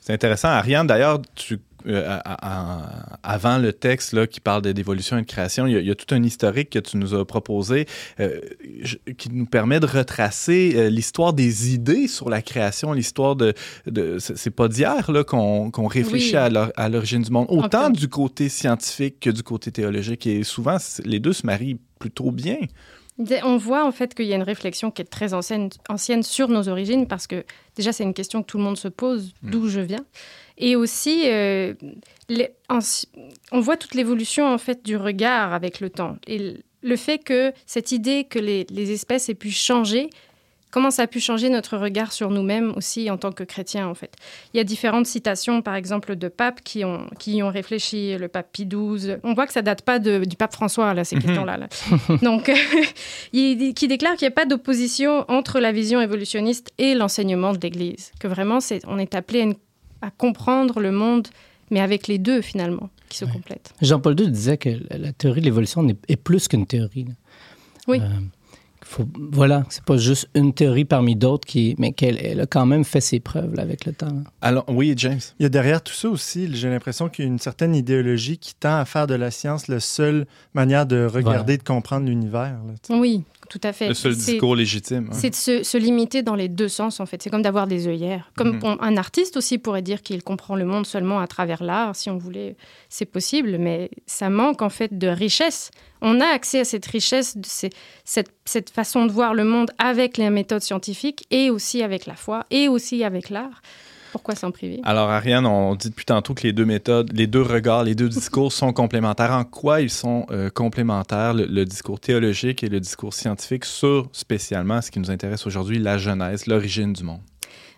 C'est intéressant. Ariane, d'ailleurs, tu, euh, à- à- avant le texte là, qui parle de- d'évolution et de création, il y, a, il y a tout un historique que tu nous as proposé euh, je- qui nous permet de retracer euh, l'histoire des idées sur la création, l'histoire de... de c'est pas d'hier là, qu'on qu'on réfléchit Oui. à l'or- à l'origine du monde, autant du côté scientifique que du côté théologique. Et souvent, les deux se marient plutôt bien. On voit en fait qu'il y a une réflexion qui est très ancienne, ancienne sur nos origines parce que déjà c'est une question que tout le monde se pose, d'où je viens. Et aussi, euh, les- en- on voit toute l'évolution en fait du regard avec le temps. Et le- le fait que cette idée que les, les espèces aient pu changer comment ça a pu changer notre regard sur nous-mêmes aussi en tant que chrétiens, en fait? Il y a différentes citations, par exemple, de papes qui, ont, qui y ont réfléchi, le pape Pie XII. On voit que ça date pas de, du pape François, là, ces Mhm. questions-là. là. Donc, il, qui déclare qu'il n'y a pas d'opposition entre la vision évolutionniste et l'enseignement de l'Église. Que vraiment, c'est, on est appelé à, une- à comprendre le monde, mais avec les deux, finalement, qui se Ouais. complètent. Jean-Paul II disait que la- théorie de l'évolution est plus qu'une théorie. là. Oui. Euh, faut, voilà, c'est pas juste une théorie parmi d'autres, qui, mais qu'elle elle a quand même fait ses preuves là, avec le temps. là. Alors, oui, James. Il y a derrière tout ça aussi, j'ai l'impression qu'il y a une certaine idéologie qui tend à faire de la science la seule manière de regarder, de comprendre l'univers. là, tu sais. Oui, tout à fait. Le seul discours légitime. hein. C'est de se, se limiter dans les deux sens, en fait. C'est comme d'avoir des œillères. Comme on- un artiste aussi pourrait dire qu'il comprend le monde seulement à travers l'art, si on voulait, c'est possible, mais ça manque en fait de richesse. On a accès à cette richesse, de ces- cette, cette façon de voir le monde avec les méthodes scientifiques et aussi avec la foi et aussi avec l'art. Pourquoi s'en priver? Alors, Ariane, on dit depuis tantôt que les deux méthodes, les deux regards, les deux discours sont complémentaires. En quoi ils sont euh, complémentaires, le, le discours théologique et le discours scientifique, sur spécialement ce qui nous intéresse aujourd'hui, la Genèse, l'origine du monde?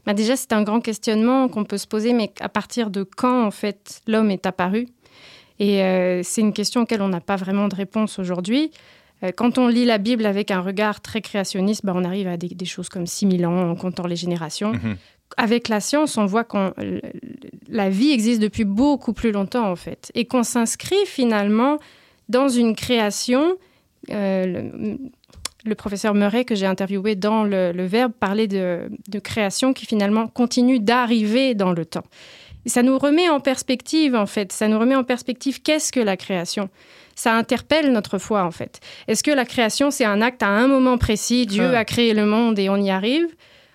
Bah déjà, c'est un grand questionnement qu'on peut se poser, mais à partir de quand, en fait, l'homme est apparu? Et euh, c'est une question auquel on n'a pas vraiment de réponse aujourd'hui. Euh, quand on lit la Bible avec un regard très créationniste, bah, on arrive à des, des choses comme 6000 ans en comptant les générations. Mhm. Avec la science, on voit que la vie existe depuis beaucoup plus longtemps, en fait, et qu'on s'inscrit finalement dans une création. euh, le, le professeur Murray, que j'ai interviewé dans le, le Verbe, parlait de, de création qui finalement continue d'arriver dans le temps. Et ça nous remet en perspective, en fait. Ça nous remet en perspective qu'est-ce que la création Ça interpelle notre foi, en fait. Est-ce que la création, c'est un acte à un moment précis Dieu Ah. a créé le monde et on y arrive?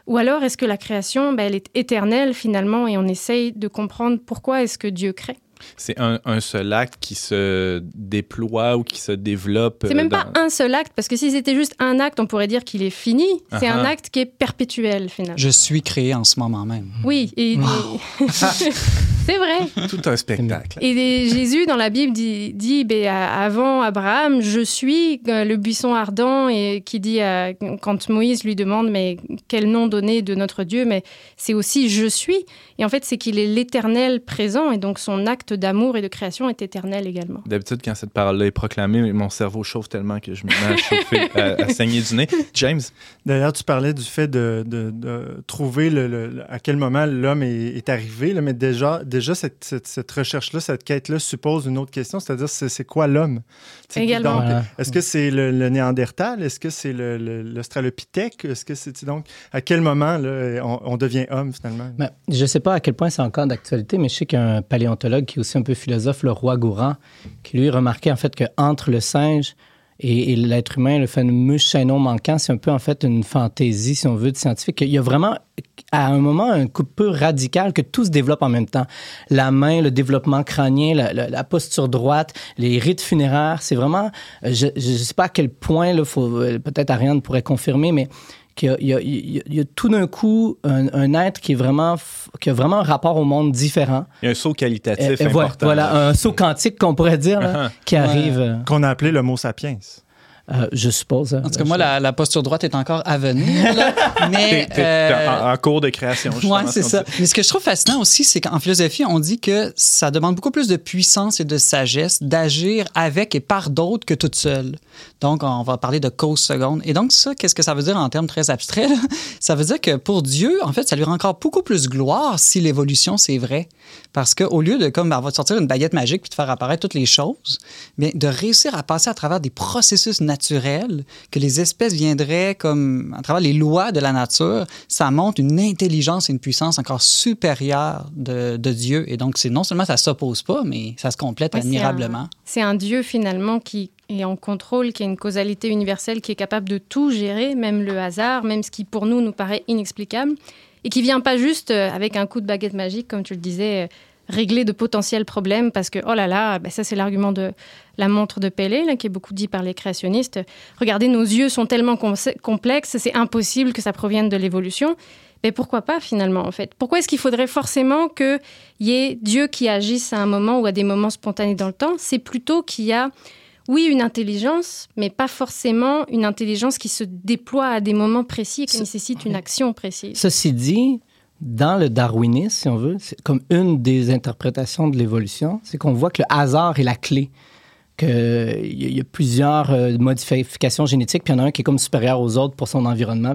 Ou alors est-ce que la création, ben, elle est éternelle finalement et on essaye de comprendre pourquoi est-ce que Dieu crée? C'est un, un seul acte qui se déploie ou qui se développe. C'est même euh, pas un seul acte, parce que si c'était juste un acte, on pourrait dire qu'il est fini. C'est un acte qui est perpétuel finalement. Je suis créé en ce moment même. Oui, et c'est vrai. Tout un spectacle. Et Jésus, dans la Bible, dit, dit ben, avant Abraham, je suis euh, le buisson ardent, et qui dit, à- quand Moïse lui demande, mais quel nom donner de notre Dieu, mais c'est aussi je suis. Et en fait, c'est qu'il est l'éternel présent, et donc son acte d'amour et de création est éternel également. D'habitude, quand cette parole-là est proclamée, mon cerveau chauffe tellement que je me mets à chauffer, à, à saigner du nez. James, D'ailleurs, tu parlais du fait de, de- de trouver le, à quel moment l'homme est, est arrivé, là, mais déjà, déjà cette, cette- cette recherche-là, cette quête-là suppose une autre question, c'est-à-dire c'est c'est quoi l'homme? Également. Voilà. Est-ce que c'est le, le Néandertal? Est-ce que c'est le- le- l'Australopithèque? Est-ce que c'est donc à quel moment là, on, on devient homme finalement? Ben, je ne sais pas à quel point c'est encore d'actualité, mais je sais qu'il y a un paléontologue qui est aussi un peu philosophe, le roi Gourand, qui lui remarquait en fait qu'entre le singe et, l'être humain, le fameux chaînon manquant, c'est un peu en fait une fantaisie, si on veut, de scientifique. Il y a vraiment, à un moment, un coup de peu radical que tout se développe en même temps. La main, le développement crânien, la, la- posture droite, les rites funéraires, c'est vraiment, je ne sais pas à quel point, euh, peut-être Ariane pourrait confirmer, mais qu'il y a, y y tout d'un coup un, un être qui est vraiment qui a vraiment un rapport au monde différent. il y a un saut qualitatif Euh, important. voilà, un saut quantique qu'on pourrait dire là, qui arrive. Qu'on a appelé l'homo sapiens. Euh, je suppose. En tout cas, moi, la, la posture droite est encore à venir. là. mais. T'es- t'es- euh, en, en cours de création. justement, Ouais, c'est ce ça. dit. Mais ce que je trouve fascinant aussi, c'est qu'en philosophie, on dit que ça demande beaucoup plus de puissance et de sagesse d'agir avec et par d'autres que toute seule. Donc, on va parler de cause seconde. Et donc, ça, qu'est-ce que ça veut dire en termes très abstraits? là? Ça veut dire que pour Dieu, en fait, ça lui rend encore beaucoup plus gloire si l'évolution, c'est vrai. Parce qu'au lieu de, comme, avoir sortir une baguette magique puis de faire apparaître toutes les choses, bien, de réussir à passer à travers des processus naturels que les espèces viendraient comme à travers les lois de la nature, ça montre une intelligence et une puissance encore supérieure de, de Dieu. Et donc, c'est non seulement ça s'oppose pas, mais ça se complète admirablement. C'est un Dieu finalement qui est en contrôle, qui a une causalité universelle, qui est capable de tout gérer, même le hasard, même ce qui pour nous nous paraît inexplicable, et qui vient pas juste euh, avec un coup de baguette magique, comme tu le disais, euh, régler de potentiels problèmes, parce que, oh là là, ben ça c'est l'argument de la montre de Pellé, là, qui est beaucoup dit par les créationnistes. Regardez, nos yeux sont tellement com- complexes, c'est impossible que ça provienne de l'évolution. Mais pourquoi pas finalement en fait? Pourquoi est-ce qu'il faudrait forcément qu'il y ait Dieu qui agisse à un moment ou à des moments spontanés dans le temps? C'est plutôt qu'il y a oui, une intelligence, mais pas forcément une intelligence qui se déploie à des moments précis et qui nécessite une action précise. Ceci dit, dans le darwinisme, si on veut, c'est comme une des interprétations de l'évolution, c'est qu'on voit que le hasard est la clé. Qu'il y a plusieurs euh, modifications génétiques, puis il y en a un qui est comme supérieur aux autres pour son environnement.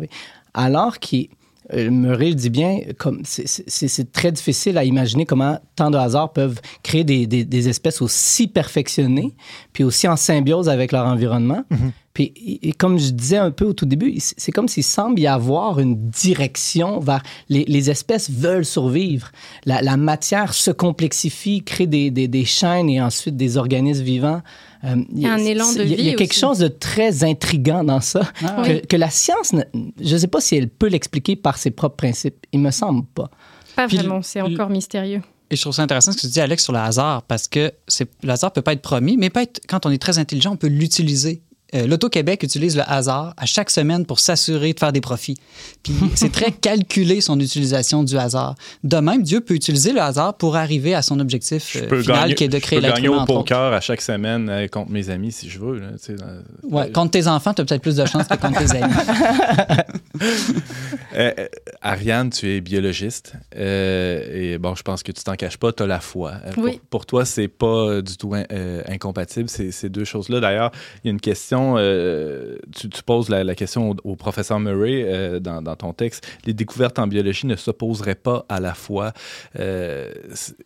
Alors qu'il Murray dit bien, comme c'est très difficile à imaginer comment tant de hasards peuvent créer des, des, espèces aussi perfectionnées, puis aussi en symbiose avec leur environnement. Mm-hmm. Puis, et, comme je disais un peu au tout début, c'est comme s'il semble y avoir une direction vers les, les espèces veulent survivre. La, la, matière se complexifie, crée des, des, des, chaînes et ensuite des organismes vivants. Euh, il y a un élan de vie. Il y a, quelque chose de très intrigant dans ça, ah que, que, la science, je ne sais pas si elle peut l'expliquer par ses propres principes. Il me semble pas. Pas vraiment, c'est encore mystérieux. Et je trouve ça intéressant ce que tu dis, Alex, sur le hasard, parce que le hasard peut pas être promis, mais peut être, quand on est très intelligent, on peut l'utiliser euh, L'Auto-Québec utilise le hasard à chaque semaine pour s'assurer de faire des profits. Puis c'est très calculé son utilisation du hasard. De même, Dieu peut utiliser le hasard pour arriver à son objectif euh, final qui est de créer l'être humain. Je peux gagner au poker à chaque semaine euh, contre mes amis si je veux. ouais, contre tes enfants, tu as peut-être plus de chance que contre tes amis. Ariane, tu es biologiste. et bon, je pense que tu t'en caches pas, tu as la foi. Oui. Pour, toi, c'est pas du tout incompatible, ces deux choses-là. D'ailleurs, il y a une question euh, tu, poses la, question au, professeur Murray euh, dans, ton texte. Les découvertes en biologie ne s'opposeraient pas à la foi. Euh,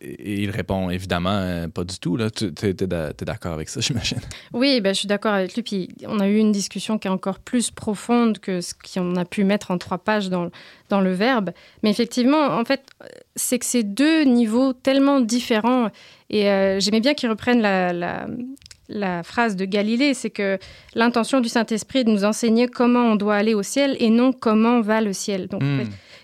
et il répond évidemment pas du tout. Tu es, d'accord avec ça, j'imagine? Oui, ben, je suis d'accord avec lui. Puis on a eu une discussion qui est encore plus profonde que ce qu'on a pu mettre en trois pages dans, le verbe. Mais effectivement, en fait, c'est que c'est deux niveaux tellement différents. Et j'aimais bien qu'ils reprennent la, la phrase de Galilée, c'est que l'intention du Saint-Esprit est de nous enseigner comment on doit aller au ciel et non comment va le ciel. Donc, hmm.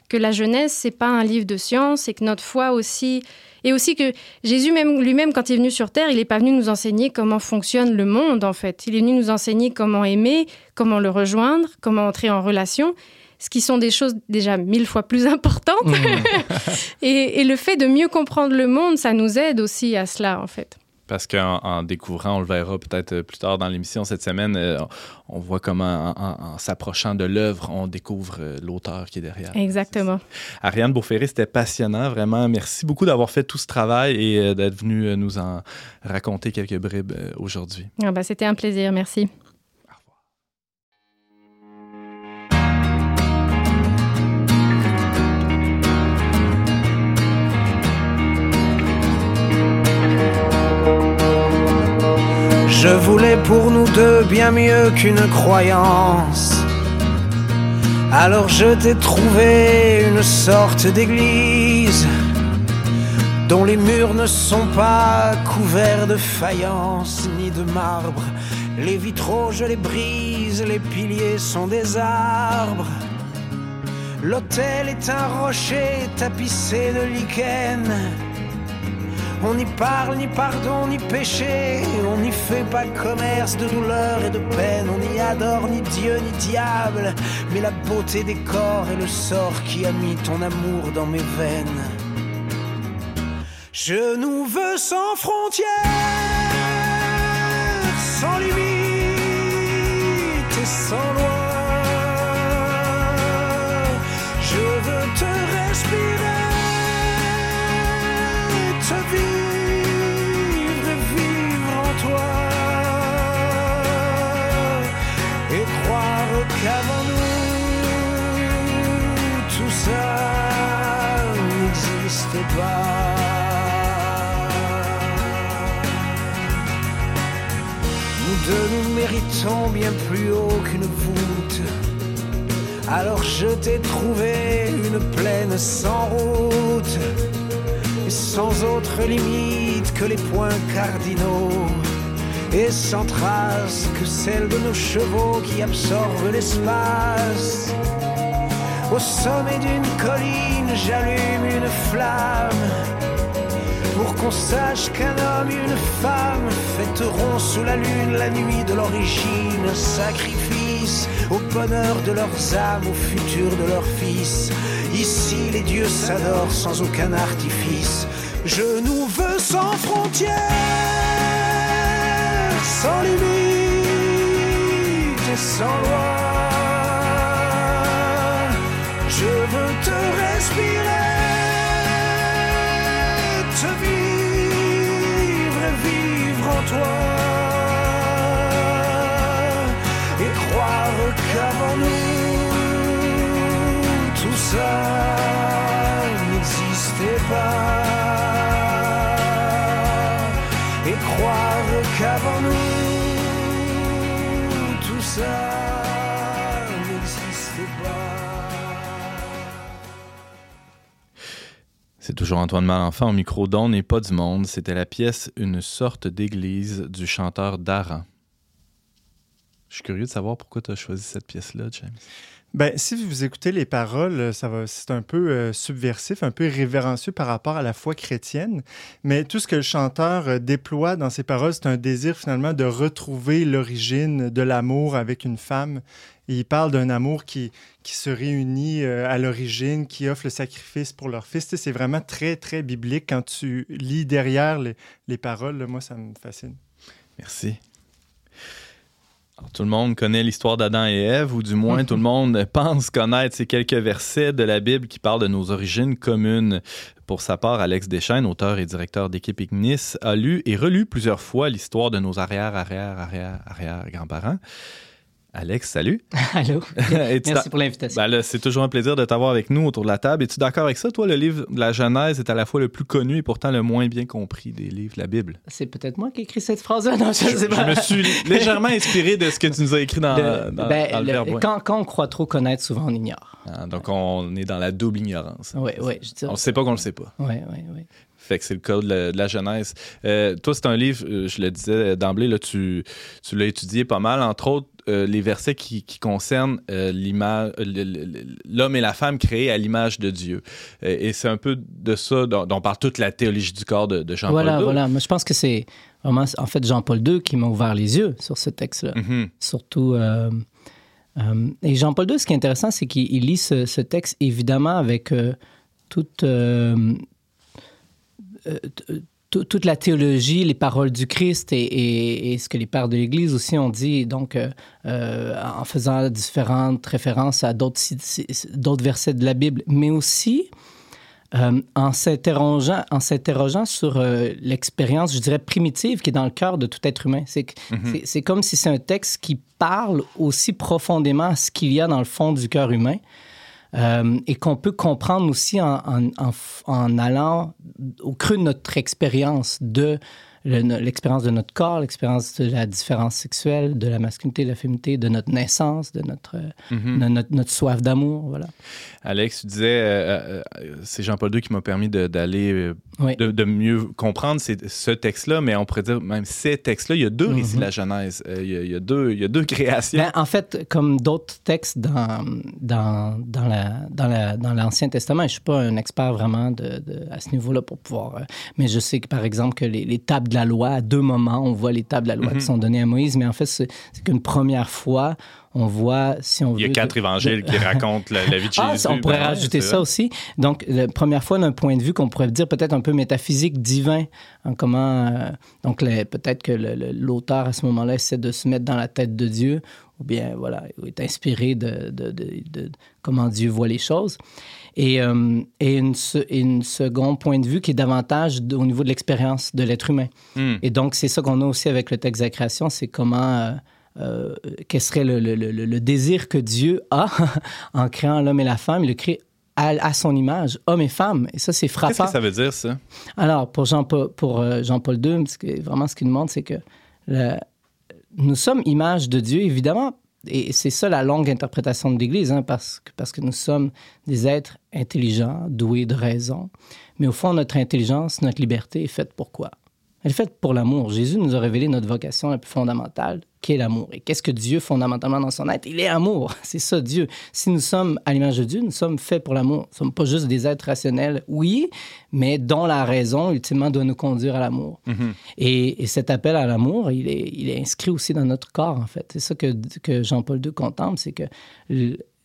que la Genèse, c'est pas un livre de science et que notre foi aussi. Et aussi que Jésus même lui-même, quand il est venu sur Terre, il n'est pas venu nous enseigner comment fonctionne le monde, en fait. Il est venu nous enseigner comment aimer, comment le rejoindre, comment entrer en relation ce qui sont des choses déjà mille fois plus importantes. Hmm. et, et, le fait de mieux comprendre le monde, ça nous aide aussi à cela, en fait parce qu'en découvrant, on le verra peut-être euh, plus tard dans l'émission cette semaine, euh, on voit comment en, s'approchant de l'œuvre, on découvre euh, l'auteur qui est derrière. Exactement. Ariane Beauferré, c'était passionnant, vraiment. Merci beaucoup d'avoir fait tout ce travail et d'être venu nous en raconter quelques bribes aujourd'hui. Ah ben, c'était un plaisir, merci. Je voulais pour nous deux bien mieux qu'une croyance. Alors je t'ai trouvé une sorte d'église dont les murs ne sont pas couverts de faïence ni de marbre. Les vitraux, je les brise, les piliers sont des arbres. L'autel est un rocher tapissé de lichen. On n'y parle ni pardon ni péché, on n'y fait pas commerce de douleur et de peine, on n'y adore ni Dieu ni diable, mais la beauté des corps et le sort qui a mis ton amour dans mes veines. Je nous veux sans frontières, sans limite et sans loi. Je veux te respirer. vivre Nous deux nous méritons bien plus haut qu'une voûte. Alors je t'ai trouvé une plaine sans route sans autre limite que les points cardinaux, et sans trace que celle de nos chevaux qui absorbent l'espace. Au sommet d'une colline, j'allume une flamme pour qu'on sache qu'un homme et une femme fêteront sous la lune la nuit de l'origine, sacrifice au bonheur de leurs âmes, au futur de leurs fils. Ici, les dieux s'adorent sans aucun artifice. Je nous veux sans frontières, sans limite mais sans loi. Je veux te respirer, te vivre et vivre en toi. Et croire qu'avant nous, tout ça n'existait pas. Et croire qu'avant nous, tout ça C'est toujours Antoine Malenfant au micro d'On n'est pas du monde. C'était la pièce Une sorte d'église du chanteur Daran. Je suis curieux de savoir pourquoi tu as choisi cette pièce-là, James. Ben, si vous écoutez les paroles, ça va, c'est un peu euh, subversif, un peu révérencieux par rapport à la foi chrétienne. Mais tout ce que le chanteur euh, déploie dans ses paroles, c'est un désir finalement de retrouver l'origine de l'amour avec une femme. Et il parle d'un amour qui, qui se réunit euh, à l'origine, qui offre le sacrifice pour leur fils. C'est vraiment très, très biblique quand tu lis derrière les, les paroles. moi, ça me fascine. Merci. Alors, tout le monde connaît l'histoire d'Adam et Ève, ou du moins tout le monde pense connaître ces quelques versets de la Bible qui parlent de nos origines communes. Pour sa part, Alex Deschaines, auteur et directeur d'équipe Ignis, a lu et relu plusieurs fois l'histoire de nos arrière, arrière, arrière, arrière grands-parents. Alex, salut. Allô? Merci pour l'invitation. Ben c'est toujours un plaisir de t'avoir avec nous autour de la table. Es-tu d'accord avec ça? Toi, le livre de la Genèse est à la fois le plus connu et pourtant le moins bien compris des livres de la Bible. C'est peut-être moi qui ai écrit cette phrase-là. Non, je, Je, sais pas. je me suis légèrement inspiré de ce que tu nous as écrit dans, Le- dans- ben, dans le le- verbe. ouais. quand, quand on croit trop connaître, souvent on ignore. Ah, donc, on est dans la double ignorance. Oui, oui, On ne sait pas qu'on le sait pas. Oui, oui, oui. Fait que c'est le cas de la, de la Genèse. Euh, toi, c'est un livre, euh, je le disais d'emblée, tu, tu l'as étudié pas mal, entre autres, euh, les versets qui, qui concernent euh, l'image, euh, l'homme et la femme créés à l'image de Dieu. Et c'est un peu de ça dont, dont parle toute la théologie du corps de, de Jean-Paul Voilà, II. voilà. Moi, je pense que c'est vraiment, en fait, Jean-Paul II qui m'a ouvert les yeux sur ce texte-là. Mhm. Surtout. et Jean-Paul II, ce qui est intéressant, c'est qu'il il lit ce, ce texte évidemment avec toute, toute la théologie, les paroles du Christ et, et- et ce que les pères de l'Église aussi ont dit, donc euh, euh, en faisant différentes références à d'autres versets de la Bible, mais aussi euh, en s'interrogeant en s'interrogeant sur euh, l'expérience, je dirais, primitive qui est dans le cœur de tout être humain. C'est que- c'est- c'est comme si c'est un texte qui parle aussi profondément à ce qu'il y a dans le fond du cœur humain. Euh, et qu'on peut comprendre aussi en, en- en f- en allant au creux de notre expérience de l'expérience de notre corps, l'expérience de la différence sexuelle, de la masculinité, de la féminité, de notre naissance, de notre, Mhm. de notre, notre soif d'amour. Voilà. Alex, tu disais, euh, euh, c'est Jean-Paul II qui m'a permis de- d'aller, euh, Oui. de, de mieux comprendre ces- ce texte-là, mais on pourrait dire même ces textes-là. Il y a deux récits Mhm. de la Genèse. Euh, il, y a, il y a deux, il y a deux créations. Ben, en fait, comme d'autres textes dans, dans, dans, la, dans, la, dans l'Ancien Testament, je ne suis pas un expert vraiment de, de- à ce niveau-là pour pouvoir... euh, mais je sais que, par exemple, que les, les tables de la loi, à deux moments, on voit les tables de la loi Mhm. qui sont données à Moïse, mais en fait, c'est qu'une première fois, on voit, si on il y a veut... quatre de- évangiles qui racontent la, la vie de ah, Jésus. on pourrait Ben rajouter ça aussi. Donc, la première fois, d'un point de vue qu'on pourrait dire peut-être un peu métaphysique, divin, en comment. euh, donc, peut-être que l'auteur, à ce moment-là, essaie de se mettre dans la tête de Dieu, ou bien, voilà, il est inspiré de, de- de- de comment Dieu voit les choses. Et, euh, et une, second point de vue qui est davantage au niveau de l'expérience de l'être humain. Hmm. Et donc, c'est ça qu'on a aussi avec le texte de la création, c'est comment, euh, euh, quel serait le, le- le- le désir que Dieu a en créant l'homme et la femme? Il le crée à, à son image, homme et femme. Et ça, c'est Qu'est-ce frappant. que ça veut dire, ça? Alors, pour Jean-Paul, pour euh, Jean-Paul II, ce que- vraiment ce qu'il nous montre, c'est que nous sommes image de Dieu, évidemment, et c'est ça la longue interprétation de l'Église, hein, parce, que, parce que nous sommes des êtres intelligents, doués de raison. Mais au fond, notre intelligence, notre liberté est faite pour quoi? Elle est faite pour l'amour. Jésus nous a révélé notre vocation la plus fondamentale, qui est l'amour. Et qu'est-ce que Dieu, fondamentalement dans son être? Il est amour. C'est ça, Dieu. Si nous sommes à l'image de Dieu, nous sommes faits pour l'amour. Nous ne sommes pas juste des êtres rationnels, oui, mais dont la raison, ultimement, doit nous conduire à l'amour. Mhm. Et, et cet appel à l'amour, il est, il est inscrit aussi dans notre corps, en fait. C'est ça que, que Jean-Paul II contemple, c'est que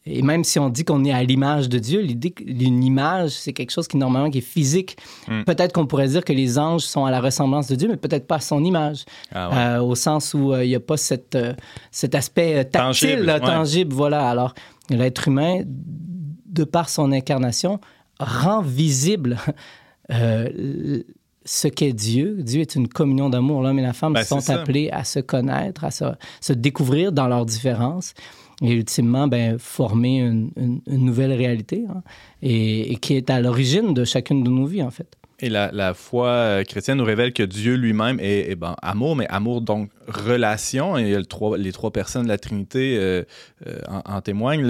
et même si on dit qu'on est à l'image de Dieu, l'idée d'une image, c'est quelque chose qui normalement qui est physique. Mm. Peut-être qu'on pourrait dire que les anges sont à la ressemblance de Dieu, mais peut-être pas à son image, Ah ouais. Euh, au sens où euh, il n'y a pas cette, euh, cet aspect tactile, Tangible, ouais. tangible. Voilà. Alors, l'être humain, de par son incarnation, rend visible ce qu'est Dieu. Dieu est une communion d'amour. L'homme et la femme Ben, sont appelés à se connaître, à se, se découvrir dans leurs différences et ultimement ben, former une, une- nouvelle réalité hein, et, qui est à l'origine de chacune de nos vies, en fait. Et la, la foi euh, chrétienne nous révèle que Dieu lui-même est, est, ben, amour, mais amour donc relation. Et le trois- les trois personnes de la Trinité euh, euh, en, en témoignent.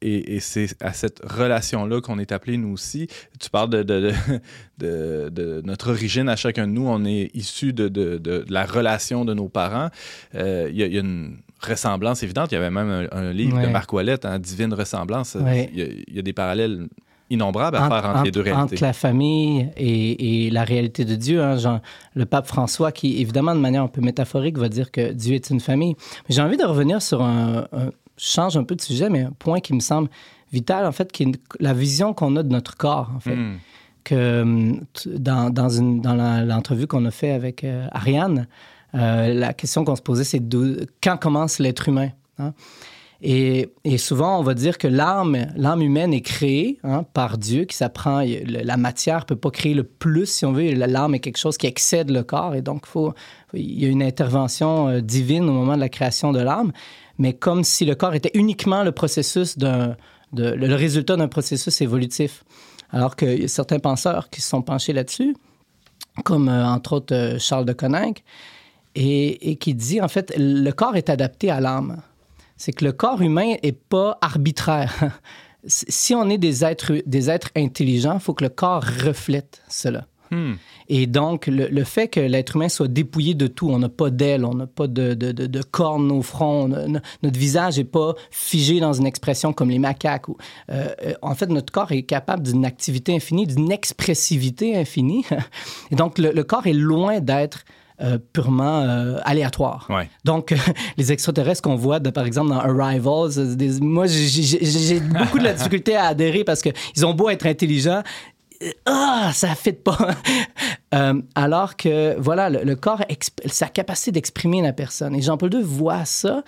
et c'est à cette relation-là qu'on est appelé nous aussi. Tu parles de, de, de- notre origine à chacun de nous. On est issu de, la relation de nos parents. Il y, y a une ressemblance évidente. Il y avait même un, un livre de. Marc Ouellette, hein, Divine ressemblance. Ouais. Il, y a, il y a des parallèles innombrables à faire entre, les deux réalités. entre la famille et, et la réalité de Dieu. hein. Jean- le pape François, qui évidemment de manière un peu métaphorique va dire que Dieu est une famille. J'ai envie de revenir sur un, un- je change un peu de sujet, mais un point qui me semble vital, en fait, qui est la vision qu'on a de notre corps, en fait. Hmm. Que hum, dans, dans, l'entrevue qu'on a fait avec euh, Ariane, euh, la question qu'on se posait, c'est quand commence l'être humain? hein? Et, souvent, on va dire que l'âme, l'âme humaine est créée hein, par Dieu, qui s'apprend. La matière peut pas créer le plus, si on veut. L'âme est quelque chose qui excède le corps. Et donc, il y a une intervention euh, divine au moment de la création de l'âme. Mais comme si le corps était uniquement le processus d'un, le résultat d'un processus évolutif. Alors a certains penseurs qui se sont penchés là-dessus, comme euh, entre autres Charles de Coninck, et, et qui dit en fait le corps est adapté à l'âme. C'est que le corps humain est pas arbitraire. si on est des êtres, des êtres intelligents, il faut que le corps reflète cela. Hmm. Et donc, le, le fait que l'être humain soit dépouillé de tout, on n'a pas d'ailes, on n'a pas de, de, de- de cornes au front, a- notre visage n'est pas figé dans une expression comme les macaques. ou- euh, euh, en fait, notre corps est capable d'une activité infinie, d'une expressivité infinie. Et donc, le, le corps est loin d'être euh, purement euh, aléatoire. Ouais. Donc, les extraterrestres qu'on voit, de, par exemple, dans Arrival, c'est des- moi, j'ai- beaucoup de la difficulté à adhérer parce qu'ils ont beau être intelligents, euh, ah, ça ne fit pas. Euh, alors que, voilà, le, le corps, sa capacité d'exprimer la personne. Et Jean-Paul II voit ça,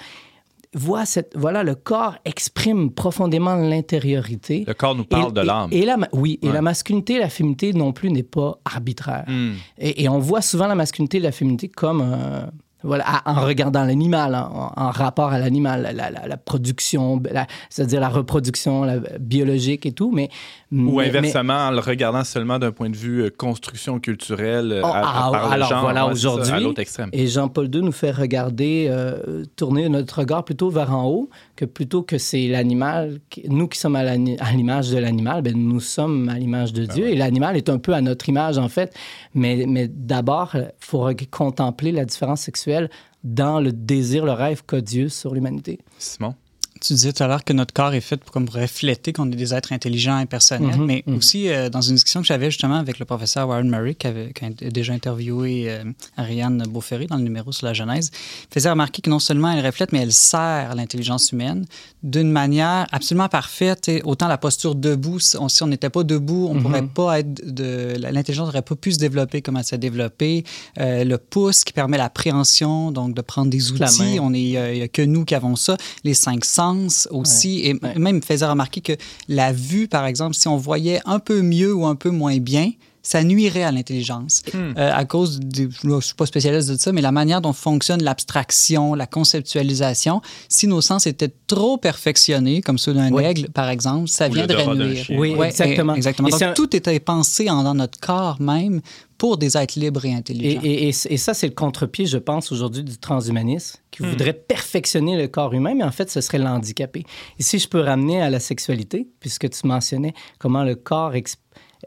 voit cette, voilà, le corps exprime profondément l'intériorité. Le corps nous parle Et- de l'âme. Et, la, oui, et la masculinité et la féminité non plus n'est pas arbitraire. Hmm. Et, et on voit souvent la masculinité et la féminité comme un- voilà, à- en regardant l'animal, en, en rapport à l'animal, la, la- la- la production, c'est-à-dire la reproduction la- biologique et tout, mais... Ou mais- inversement, en le regardant seulement d'un point de vue euh, construction culturelle, euh, Oh, à- à- ah, par le alors genre, voilà, aujourd'hui, à. Et Jean-Paul II nous fait regarder, euh, tourner notre regard plutôt vers en haut, que plutôt que c'est l'animal, nous qui sommes à l'image de l'animal, ben nous sommes à l'image Ben de Dieu. Et l'animal est un peu à notre image, en fait. Mais, mais d'abord, il faut contempler la différence sexuelle dans le désir, le rêve qu'a Dieu sur l'humanité. Simon? Tu disais tout à l'heure que notre corps est fait pour comme refléter qu'on est des êtres intelligents et personnels, Mhm, mais mhm. aussi euh, dans une discussion que j'avais justement avec le professeur Warren Murray, qui avait qui a déjà interviewé euh, Ariane Beauferry dans le numéro sur la Genèse, faisait remarquer que non seulement elle reflète, mais elle sert l'intelligence humaine d'une manière absolument parfaite. Et autant la posture debout, si on si on n'était pas debout, on Mhm. pourrait pas être de l'intelligence n'aurait pas pu se développer comme elle s'est développée. Euh, le pouce qui permet l'appréhension, donc de prendre des outils. On est, il y a que nous qui avons ça. Les cinq sens aussi. Et ouais. même, il me faisait remarquer que la vue, par exemple, si on voyait un peu mieux ou un peu moins bien, ça nuirait à l'intelligence. Hmm. Euh, à cause, des, je ne suis pas spécialiste de ça, mais la manière dont fonctionne l'abstraction, la conceptualisation, si nos sens étaient trop perfectionnés, comme ceux d'un Oui. aigle, par exemple, ça Ou viendrait nuire. Oui, Ouais, exactement. et- exactement. Et Donc, un- tout était pensé en, dans notre corps même pour des êtres libres et Et, intelligents. et- et- et ça, c'est le contre-pied, je pense, aujourd'hui du transhumanisme, qui Hmm. voudrait perfectionner le corps humain, mais en fait, ce serait l'handicapé. Ici, je peux ramener à la sexualité, puisque tu mentionnais comment le corps exp-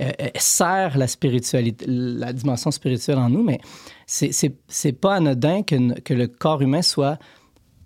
euh, euh, sert la spiritualité, la dimension spirituelle en nous, mais c'est pas anodin que, que le corps humain soit,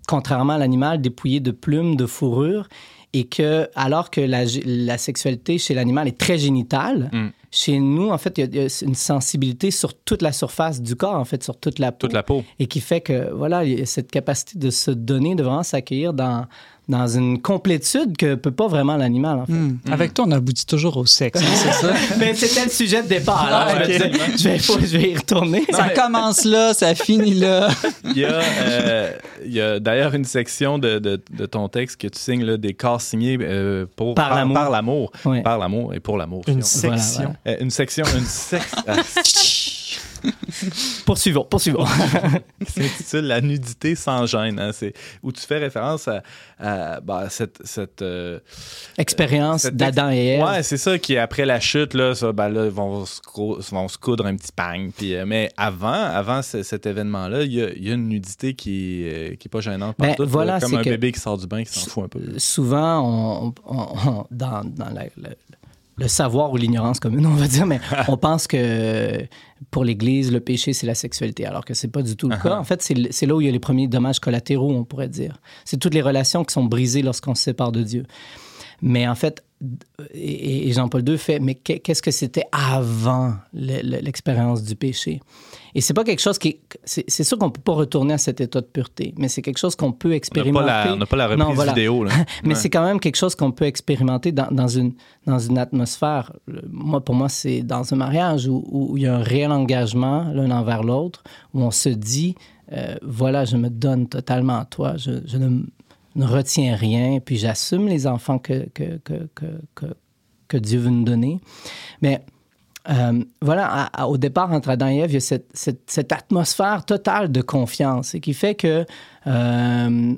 contrairement à l'animal, dépouillé de plumes, de fourrure, et que, alors que la, la sexualité chez l'animal est très génitale, Mm. chez nous, en fait, il y y, a une sensibilité sur toute la surface du corps, en fait, sur toute la peau. Toute la peau. Et qui fait que, voilà, il y a cette capacité de se donner, de vraiment s'accueillir dans, dans une complétude que peut pas vraiment l'animal, en fait. Hmm. Avec toi, on aboutit toujours au sexe, hein, c'est ça? Mais c'était le sujet de départ. alors Ah, je, vais, absolument. je, vais, faut- je vais y retourner. ça commence là, ça finit là. Il y a, euh, il y a d'ailleurs une section de, de- de ton texte que tu signes là, des corps signés euh, pour, Par l'amour. Par l'amour. L'amour et pour l'amour. Une si on veut. section. voilà. Euh, une section, une section. Poursuivons, poursuivons. s'intitule La nudité sans gêne. hein. C'est où tu fais référence à, à, bah, cette. cette euh, Expérience d'Adam et Ève. Ouais, c'est ça qui, après la chute, là, ça, ben là, ils vont se, vont se coudre un petit pang. Puis, euh, mais avant, avant ce- cet événement-là, il y a, il y a une nudité qui n'est qui est pas gênante. Ben, partout, là, voilà, comme c'est un que- bébé qui sort du bain qui s'en fout un peu. souvent, on, on- on- dans, dans la- le savoir ou l'ignorance commune, on va dire, mais on pense que pour l'Église, le péché, c'est la sexualité, alors que c'est pas du tout le cas. En fait, c'est c'est là où il y a les premiers dommages collatéraux, on pourrait dire. C'est toutes les relations qui sont brisées lorsqu'on se sépare de Dieu. Mais en fait, et, Jean-Paul II fait, mais qu'est- qu'est-ce que c'était avant le- le- l'expérience du péché? Et c'est pas quelque chose qui... est- C'est sûr qu'on peut pas retourner à cet état de pureté, mais c'est quelque chose qu'on peut expérimenter. pas, on n'a pas la reprise Non, voilà. vidéo. Là. Mais Ouais. c'est quand même quelque chose qu'on peut expérimenter dans, dans une, dans une atmosphère. Moi, pour moi, c'est dans un mariage où, où il y a un réel engagement l'un envers l'autre, où on se dit, euh, voilà, je me donne totalement à toi, je, je ne, ne retiens rien, puis j'assume les enfants que, que, que, que, Dieu veut nous donner. Mais euh, voilà, au départ, entre Adam et Ève, il y a cette, cette, atmosphère totale de confiance et qui fait que euh,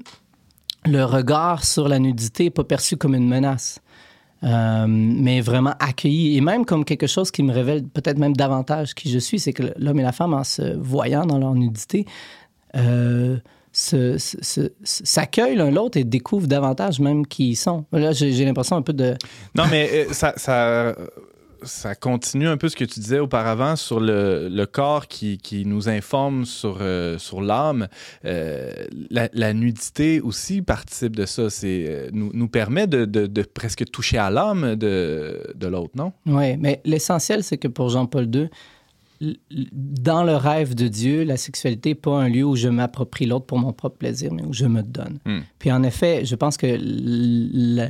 le regard sur la nudité n'est pas perçu comme une menace, euh, mais vraiment accueilli et même comme quelque chose qui me révèle peut-être même davantage qui je suis, c'est que l'homme et la femme, en se voyant dans leur nudité, se- se- se- s'accueillent l'un l'autre et découvrent davantage même qui ils sont. Là, j'ai j'ai l'impression un peu de... Non, mais euh, ça, ça, ça continue un peu ce que tu disais auparavant sur le, le corps qui, qui nous informe sur, euh, sur l'âme. Euh, la, la nudité aussi participe de ça. C'est, nous, nous permet de, de- de presque toucher à l'âme de, de l'autre, non? Oui, mais l'essentiel, c'est que pour Jean-Paul II, dans le rêve de Dieu, la sexualité n'est pas un lieu où je m'approprie l'autre pour mon propre plaisir, mais où je me donne. Hmm. Puis en effet, je pense que la,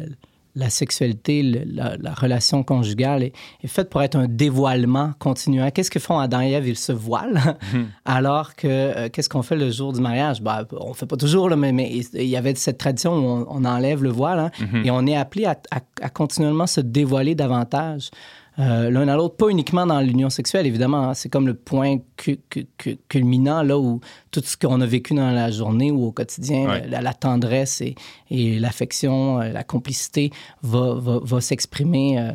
la sexualité, la, la relation conjugale est, est faite pour être un dévoilement continuel. Qu'est-ce que font Adam et Ève? Ils se voilent, alors que euh, qu'est-ce qu'on fait le jour du mariage? Ben, on ne fait pas toujours, là, mais, mais il y avait cette tradition où on, on enlève le voile hein, et on est appelé à, à- à continuellement se dévoiler davantage. Euh, l'un à l'autre, pas uniquement dans l'union sexuelle, évidemment. hein. c'est comme le point cu- cu- cu- culminant, là, où tout ce qu'on a vécu dans la journée ou au quotidien, Ouais. la, la tendresse et, et l'affection, euh, la complicité va, va, va s'exprimer euh,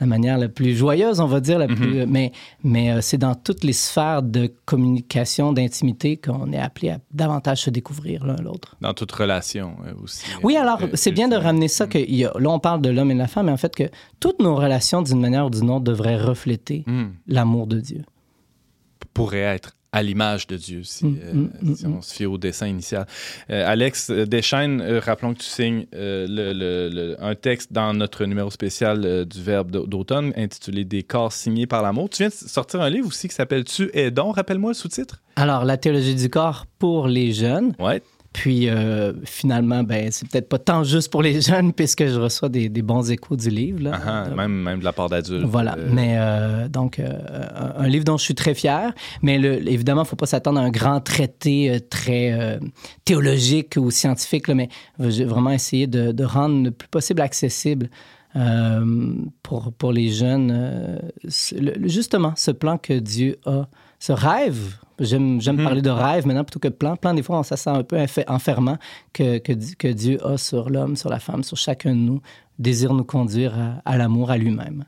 la manière la plus joyeuse, on va dire, la plus, mais, mais euh, c'est dans toutes les sphères de communication, d'intimité qu'on est appelé à davantage se découvrir l'un l'autre. Dans toute relation euh, aussi. Oui, Euh, alors, euh, c'est bien de ramener ça que y a- là, on parle de l'homme et de la femme, mais en fait que toutes nos relations, d'une manière ou d'une autre, devraient refléter Hmm. l'amour de Dieu. pourrait être à l'image de Dieu, si, Mm, euh, mm, mm, on se fie au dessin initial. Euh, Alex euh, Deschaines, euh, rappelons que tu signes le- le- le- un texte dans notre numéro spécial du Verbe d'au- d'automne intitulé Des corps signés par l'amour. Tu viens de sortir un livre aussi qui s'appelle Tu es donc. Rappelle-moi le sous-titre. Alors, la théologie du corps pour les jeunes, Ouais. Puis euh, finalement, ben, c'est peut-être pas tant juste pour les jeunes, puisque je reçois des, des bons échos du livre. là. Ah, ah, même, même de la part d'adultes. Voilà, Euh, mais euh, donc un, livre dont je suis très fier, mais le, évidemment, il ne faut pas s'attendre à un grand traité très théologique ou scientifique, là, mais j'ai vraiment essayé de, de rendre le plus possible accessible pour, pour les jeunes, le- justement, ce plan que Dieu a, ce rêve. J'aime Mhm. parler de rêve maintenant plutôt que de plan. Plan, des fois, on sent un peu enfe- enfermant que, que, que Dieu a sur l'homme, sur la femme, sur chacun de nous, désire nous conduire à, à l'amour, à lui-même.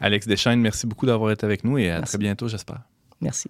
Alex Deschaines, merci beaucoup d'avoir été avec nous et à Merci. très bientôt, j'espère. Merci.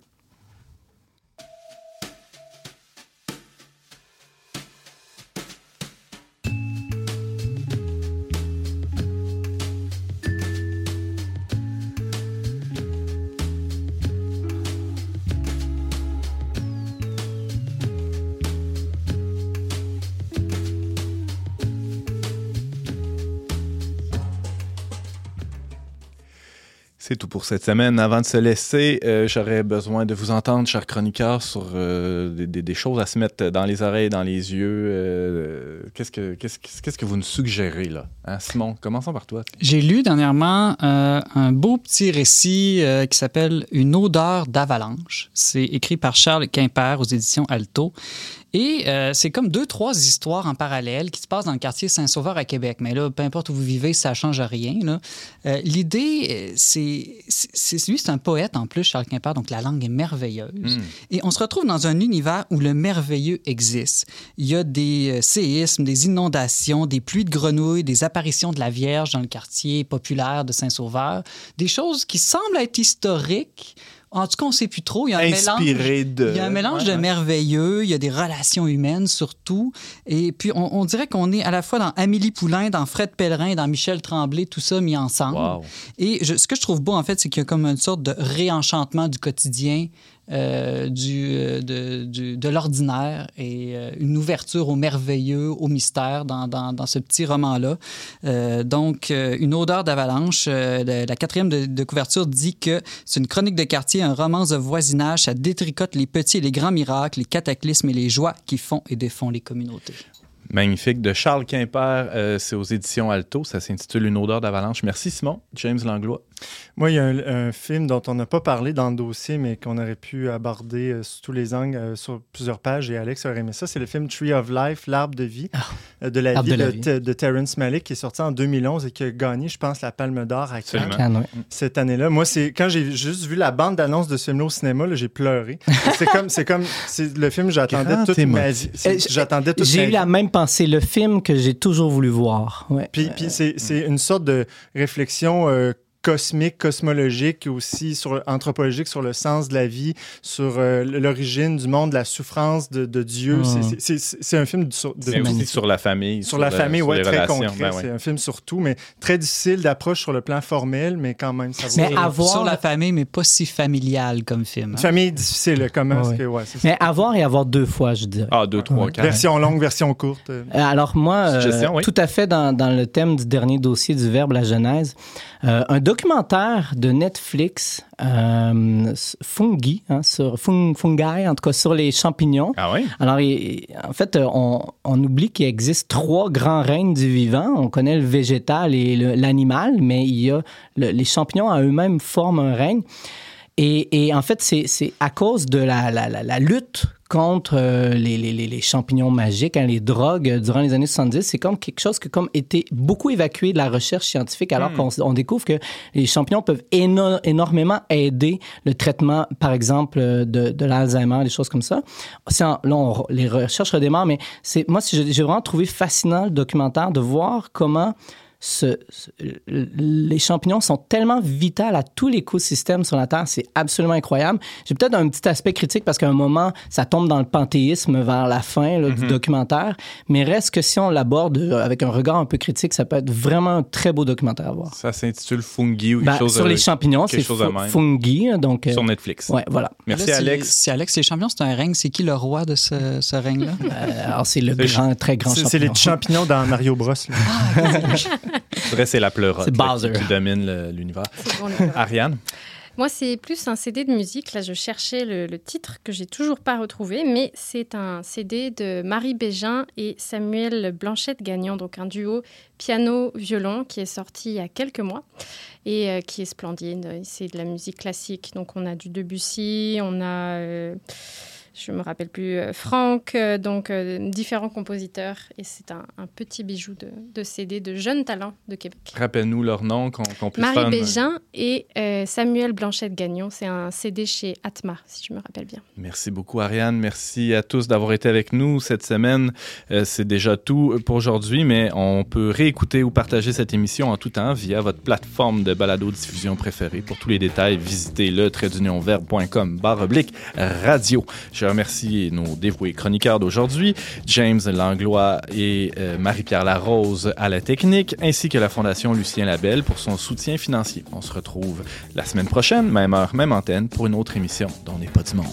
C'est tout pour cette semaine. Avant de se laisser, euh, j'aurais besoin de vous entendre, chers chroniqueurs, sur euh, des, choses à se mettre dans les oreilles, dans les yeux. Euh, qu'est-ce, que, qu'est-ce, que- vous nous suggérez, là? Hein, Simon, commençons par toi. J'ai lu dernièrement un beau petit récit qui s'appelle Une odeur d'avalanche. C'est écrit par Charles Quimper aux éditions Alto. Et euh, c'est comme deux, trois histoires en parallèle qui se passent dans le quartier Saint-Sauveur à Québec. Mais là, peu importe où vous vivez, ça change rien. Euh, L'idée, euh, c'est, c'est, c'est- lui, c'est un poète en plus, Charles Quimper, donc la langue est merveilleuse. Hmm. Et on se retrouve dans un univers où le merveilleux existe. Il y a des séismes, des inondations, des pluies de grenouilles, des apparitions de la Vierge dans le quartier populaire de Saint-Sauveur, des choses qui semblent être historiques. En tout cas, on ne sait plus trop. Il y a un mélange. De. Il y a un mélange Ouais, de merveilleux, il y a des relations humaines surtout. Et puis, on, on dirait qu'on est à la fois dans Amélie Poulain, dans Fred Pellerin, dans Michel Tremblay, tout ça mis ensemble. Wow. Et je- ce que je trouve beau, en fait, c'est qu'il y a comme une sorte de réenchantement du quotidien, euh, du, euh, de, du- de l'ordinaire et euh, une ouverture au merveilleux, au mystère dans, dans- ce petit roman-là. Donc, une odeur d'avalanche. la, quatrième de, couverture dit que c'est une chronique de quartier, un roman de voisinage. Ça détricote les petits et les grands miracles, les cataclysmes et les joies qui font et défont les communautés. Magnifique. De Charles Quimper, c'est aux éditions Alto. Ça s'intitule Une odeur d'avalanche. Merci, Simon. James Langlois. Moi, il y a un, un film dont on n'a pas parlé dans le dossier, mais qu'on aurait pu aborder euh, sous tous les angles, euh, sur plusieurs pages, et Alex aurait aimé ça. C'est le film Tree of Life, L'arbre de vie, euh, de la vie de de, la vie. De Terrence Malick, qui est sorti en 2011 et qui a gagné, je pense, la Palme d'Or à Cannes Absolument. Cette année-là. Moi, c'est quand j'ai juste vu la bande d'annonce de ce film-là au cinéma, j'ai pleuré. c'est comme, c'est comme, c'est le film que j'attendais toute ma vie. J'attendais toute J'ai eu la même pensée. Le film que j'ai toujours voulu voir. Ouais. Puis, puis c'est, une sorte de réflexion euh, cosmique, cosmologique, aussi sur, anthropologique sur le sens de la vie, sur euh, l'origine du monde, la souffrance de, de Dieu. Mm. C'est- un film sur, de- Mais aussi sur la famille. sur la le- famille, les très relations. concret. Ben ouais. C'est un film sur tout, mais très difficile d'approche sur le plan formel, mais quand même, ça Mais avoir- Sur la famille, mais pas si familial comme film. Hein. famille difficile, comment est-ce Ouais. que... Ouais, c'est ça. Mais avoir et avoir deux fois, je dirais. Ah, deux, trois, Ouais. quatre. Version longue, version courte. euh. Alors moi, euh, oui. tout à fait dans, dans le thème du dernier dossier du Verbe, la Genèse, euh, un documentaire de Netflix, euh, Fungi, hein, sur, fung- fungi, en tout cas sur les champignons. Ah oui? Alors, il- en fait, euh, on, on oublie qu'il existe trois grands règnes du vivant. On connaît le végétal et l'animal, mais il y a le- les champignons à eux-mêmes forment un règne. Et, et en fait, c'est c'est à cause de la, la- la- la lutte contre euh, les, les- les- champignons magiques, hein, les drogues durant les années 70. C'est comme quelque chose qui a comme été beaucoup évacué de la recherche scientifique, alors qu'on s- on découvre que les champignons peuvent éno- énormément aider le traitement, par exemple, euh, de, de l'Alzheimer, des choses comme ça. En- là, on- les recherches redémarrent, mais c'est moi, j'ai vraiment trouvé fascinant le documentaire de voir comment ce- ce- les champignons sont tellement vitales à tout l'écosystème sur la Terre, c'est absolument incroyable. J'ai peut-être un petit aspect critique parce qu'à un moment, ça tombe dans le panthéisme vers la fin là, du documentaire, mais reste que si on l'aborde euh, avec un regard un peu critique, ça peut être vraiment un très beau documentaire à voir. Ça s'intitule Fungi ou quelque Ben, chose sur les champignons, c'est fungi, donc... euh, sur Netflix. ouais, voilà. Merci, Là, Alex. Si Alex, les champignons, c'est un règne, c'est qui le roi de ce, ce règne-là? Euh, alors, c'est le grand, très grand C'est c'est les champignon. champignons dans Mario Bros. là. Je dirais c'est la pleurote C'est là, Bowser. qui, qui domine l'univers. Bon. Ariane? Moi, c'est plus un CD de musique. Là, je cherchais le, le titre que j'ai toujours pas retrouvé, mais c'est un CD de Marie Bégin et Samuel Blanchette-Gagnon, donc un duo piano-violon qui est sorti il y a quelques mois et euh, qui est splendide. C'est de la musique classique. Donc, on a du Debussy, on a. euh, je me rappelle plus, euh, Franck, euh, donc euh, différents compositeurs. Et c'est un, un petit bijou de, de CD de jeunes talents de Québec. Rappelle-nous leur nom, qu'on qu'on puisse faire Marie une- Bégin et euh, Samuel Blanchette-Gagnon. C'est un CD chez Atma, si je me rappelle bien. Merci beaucoup, Ariane. Merci à tous d'avoir été avec nous cette semaine. Euh, c'est déjà tout pour aujourd'hui, mais on peut réécouter ou partager cette émission en tout temps via votre plateforme de balado-diffusion préférée. Pour tous les détails, visitez le traitdunionverbe.com barre oblique radio. Je remercie nos dévoués chroniqueurs d'aujourd'hui, James Langlois et euh, Marie-Pierre Larose à la technique, ainsi que la Fondation Lucien Labelle pour son soutien financier. On se retrouve la semaine prochaine, même heure, même antenne, pour une autre émission dont n'est pas du monde.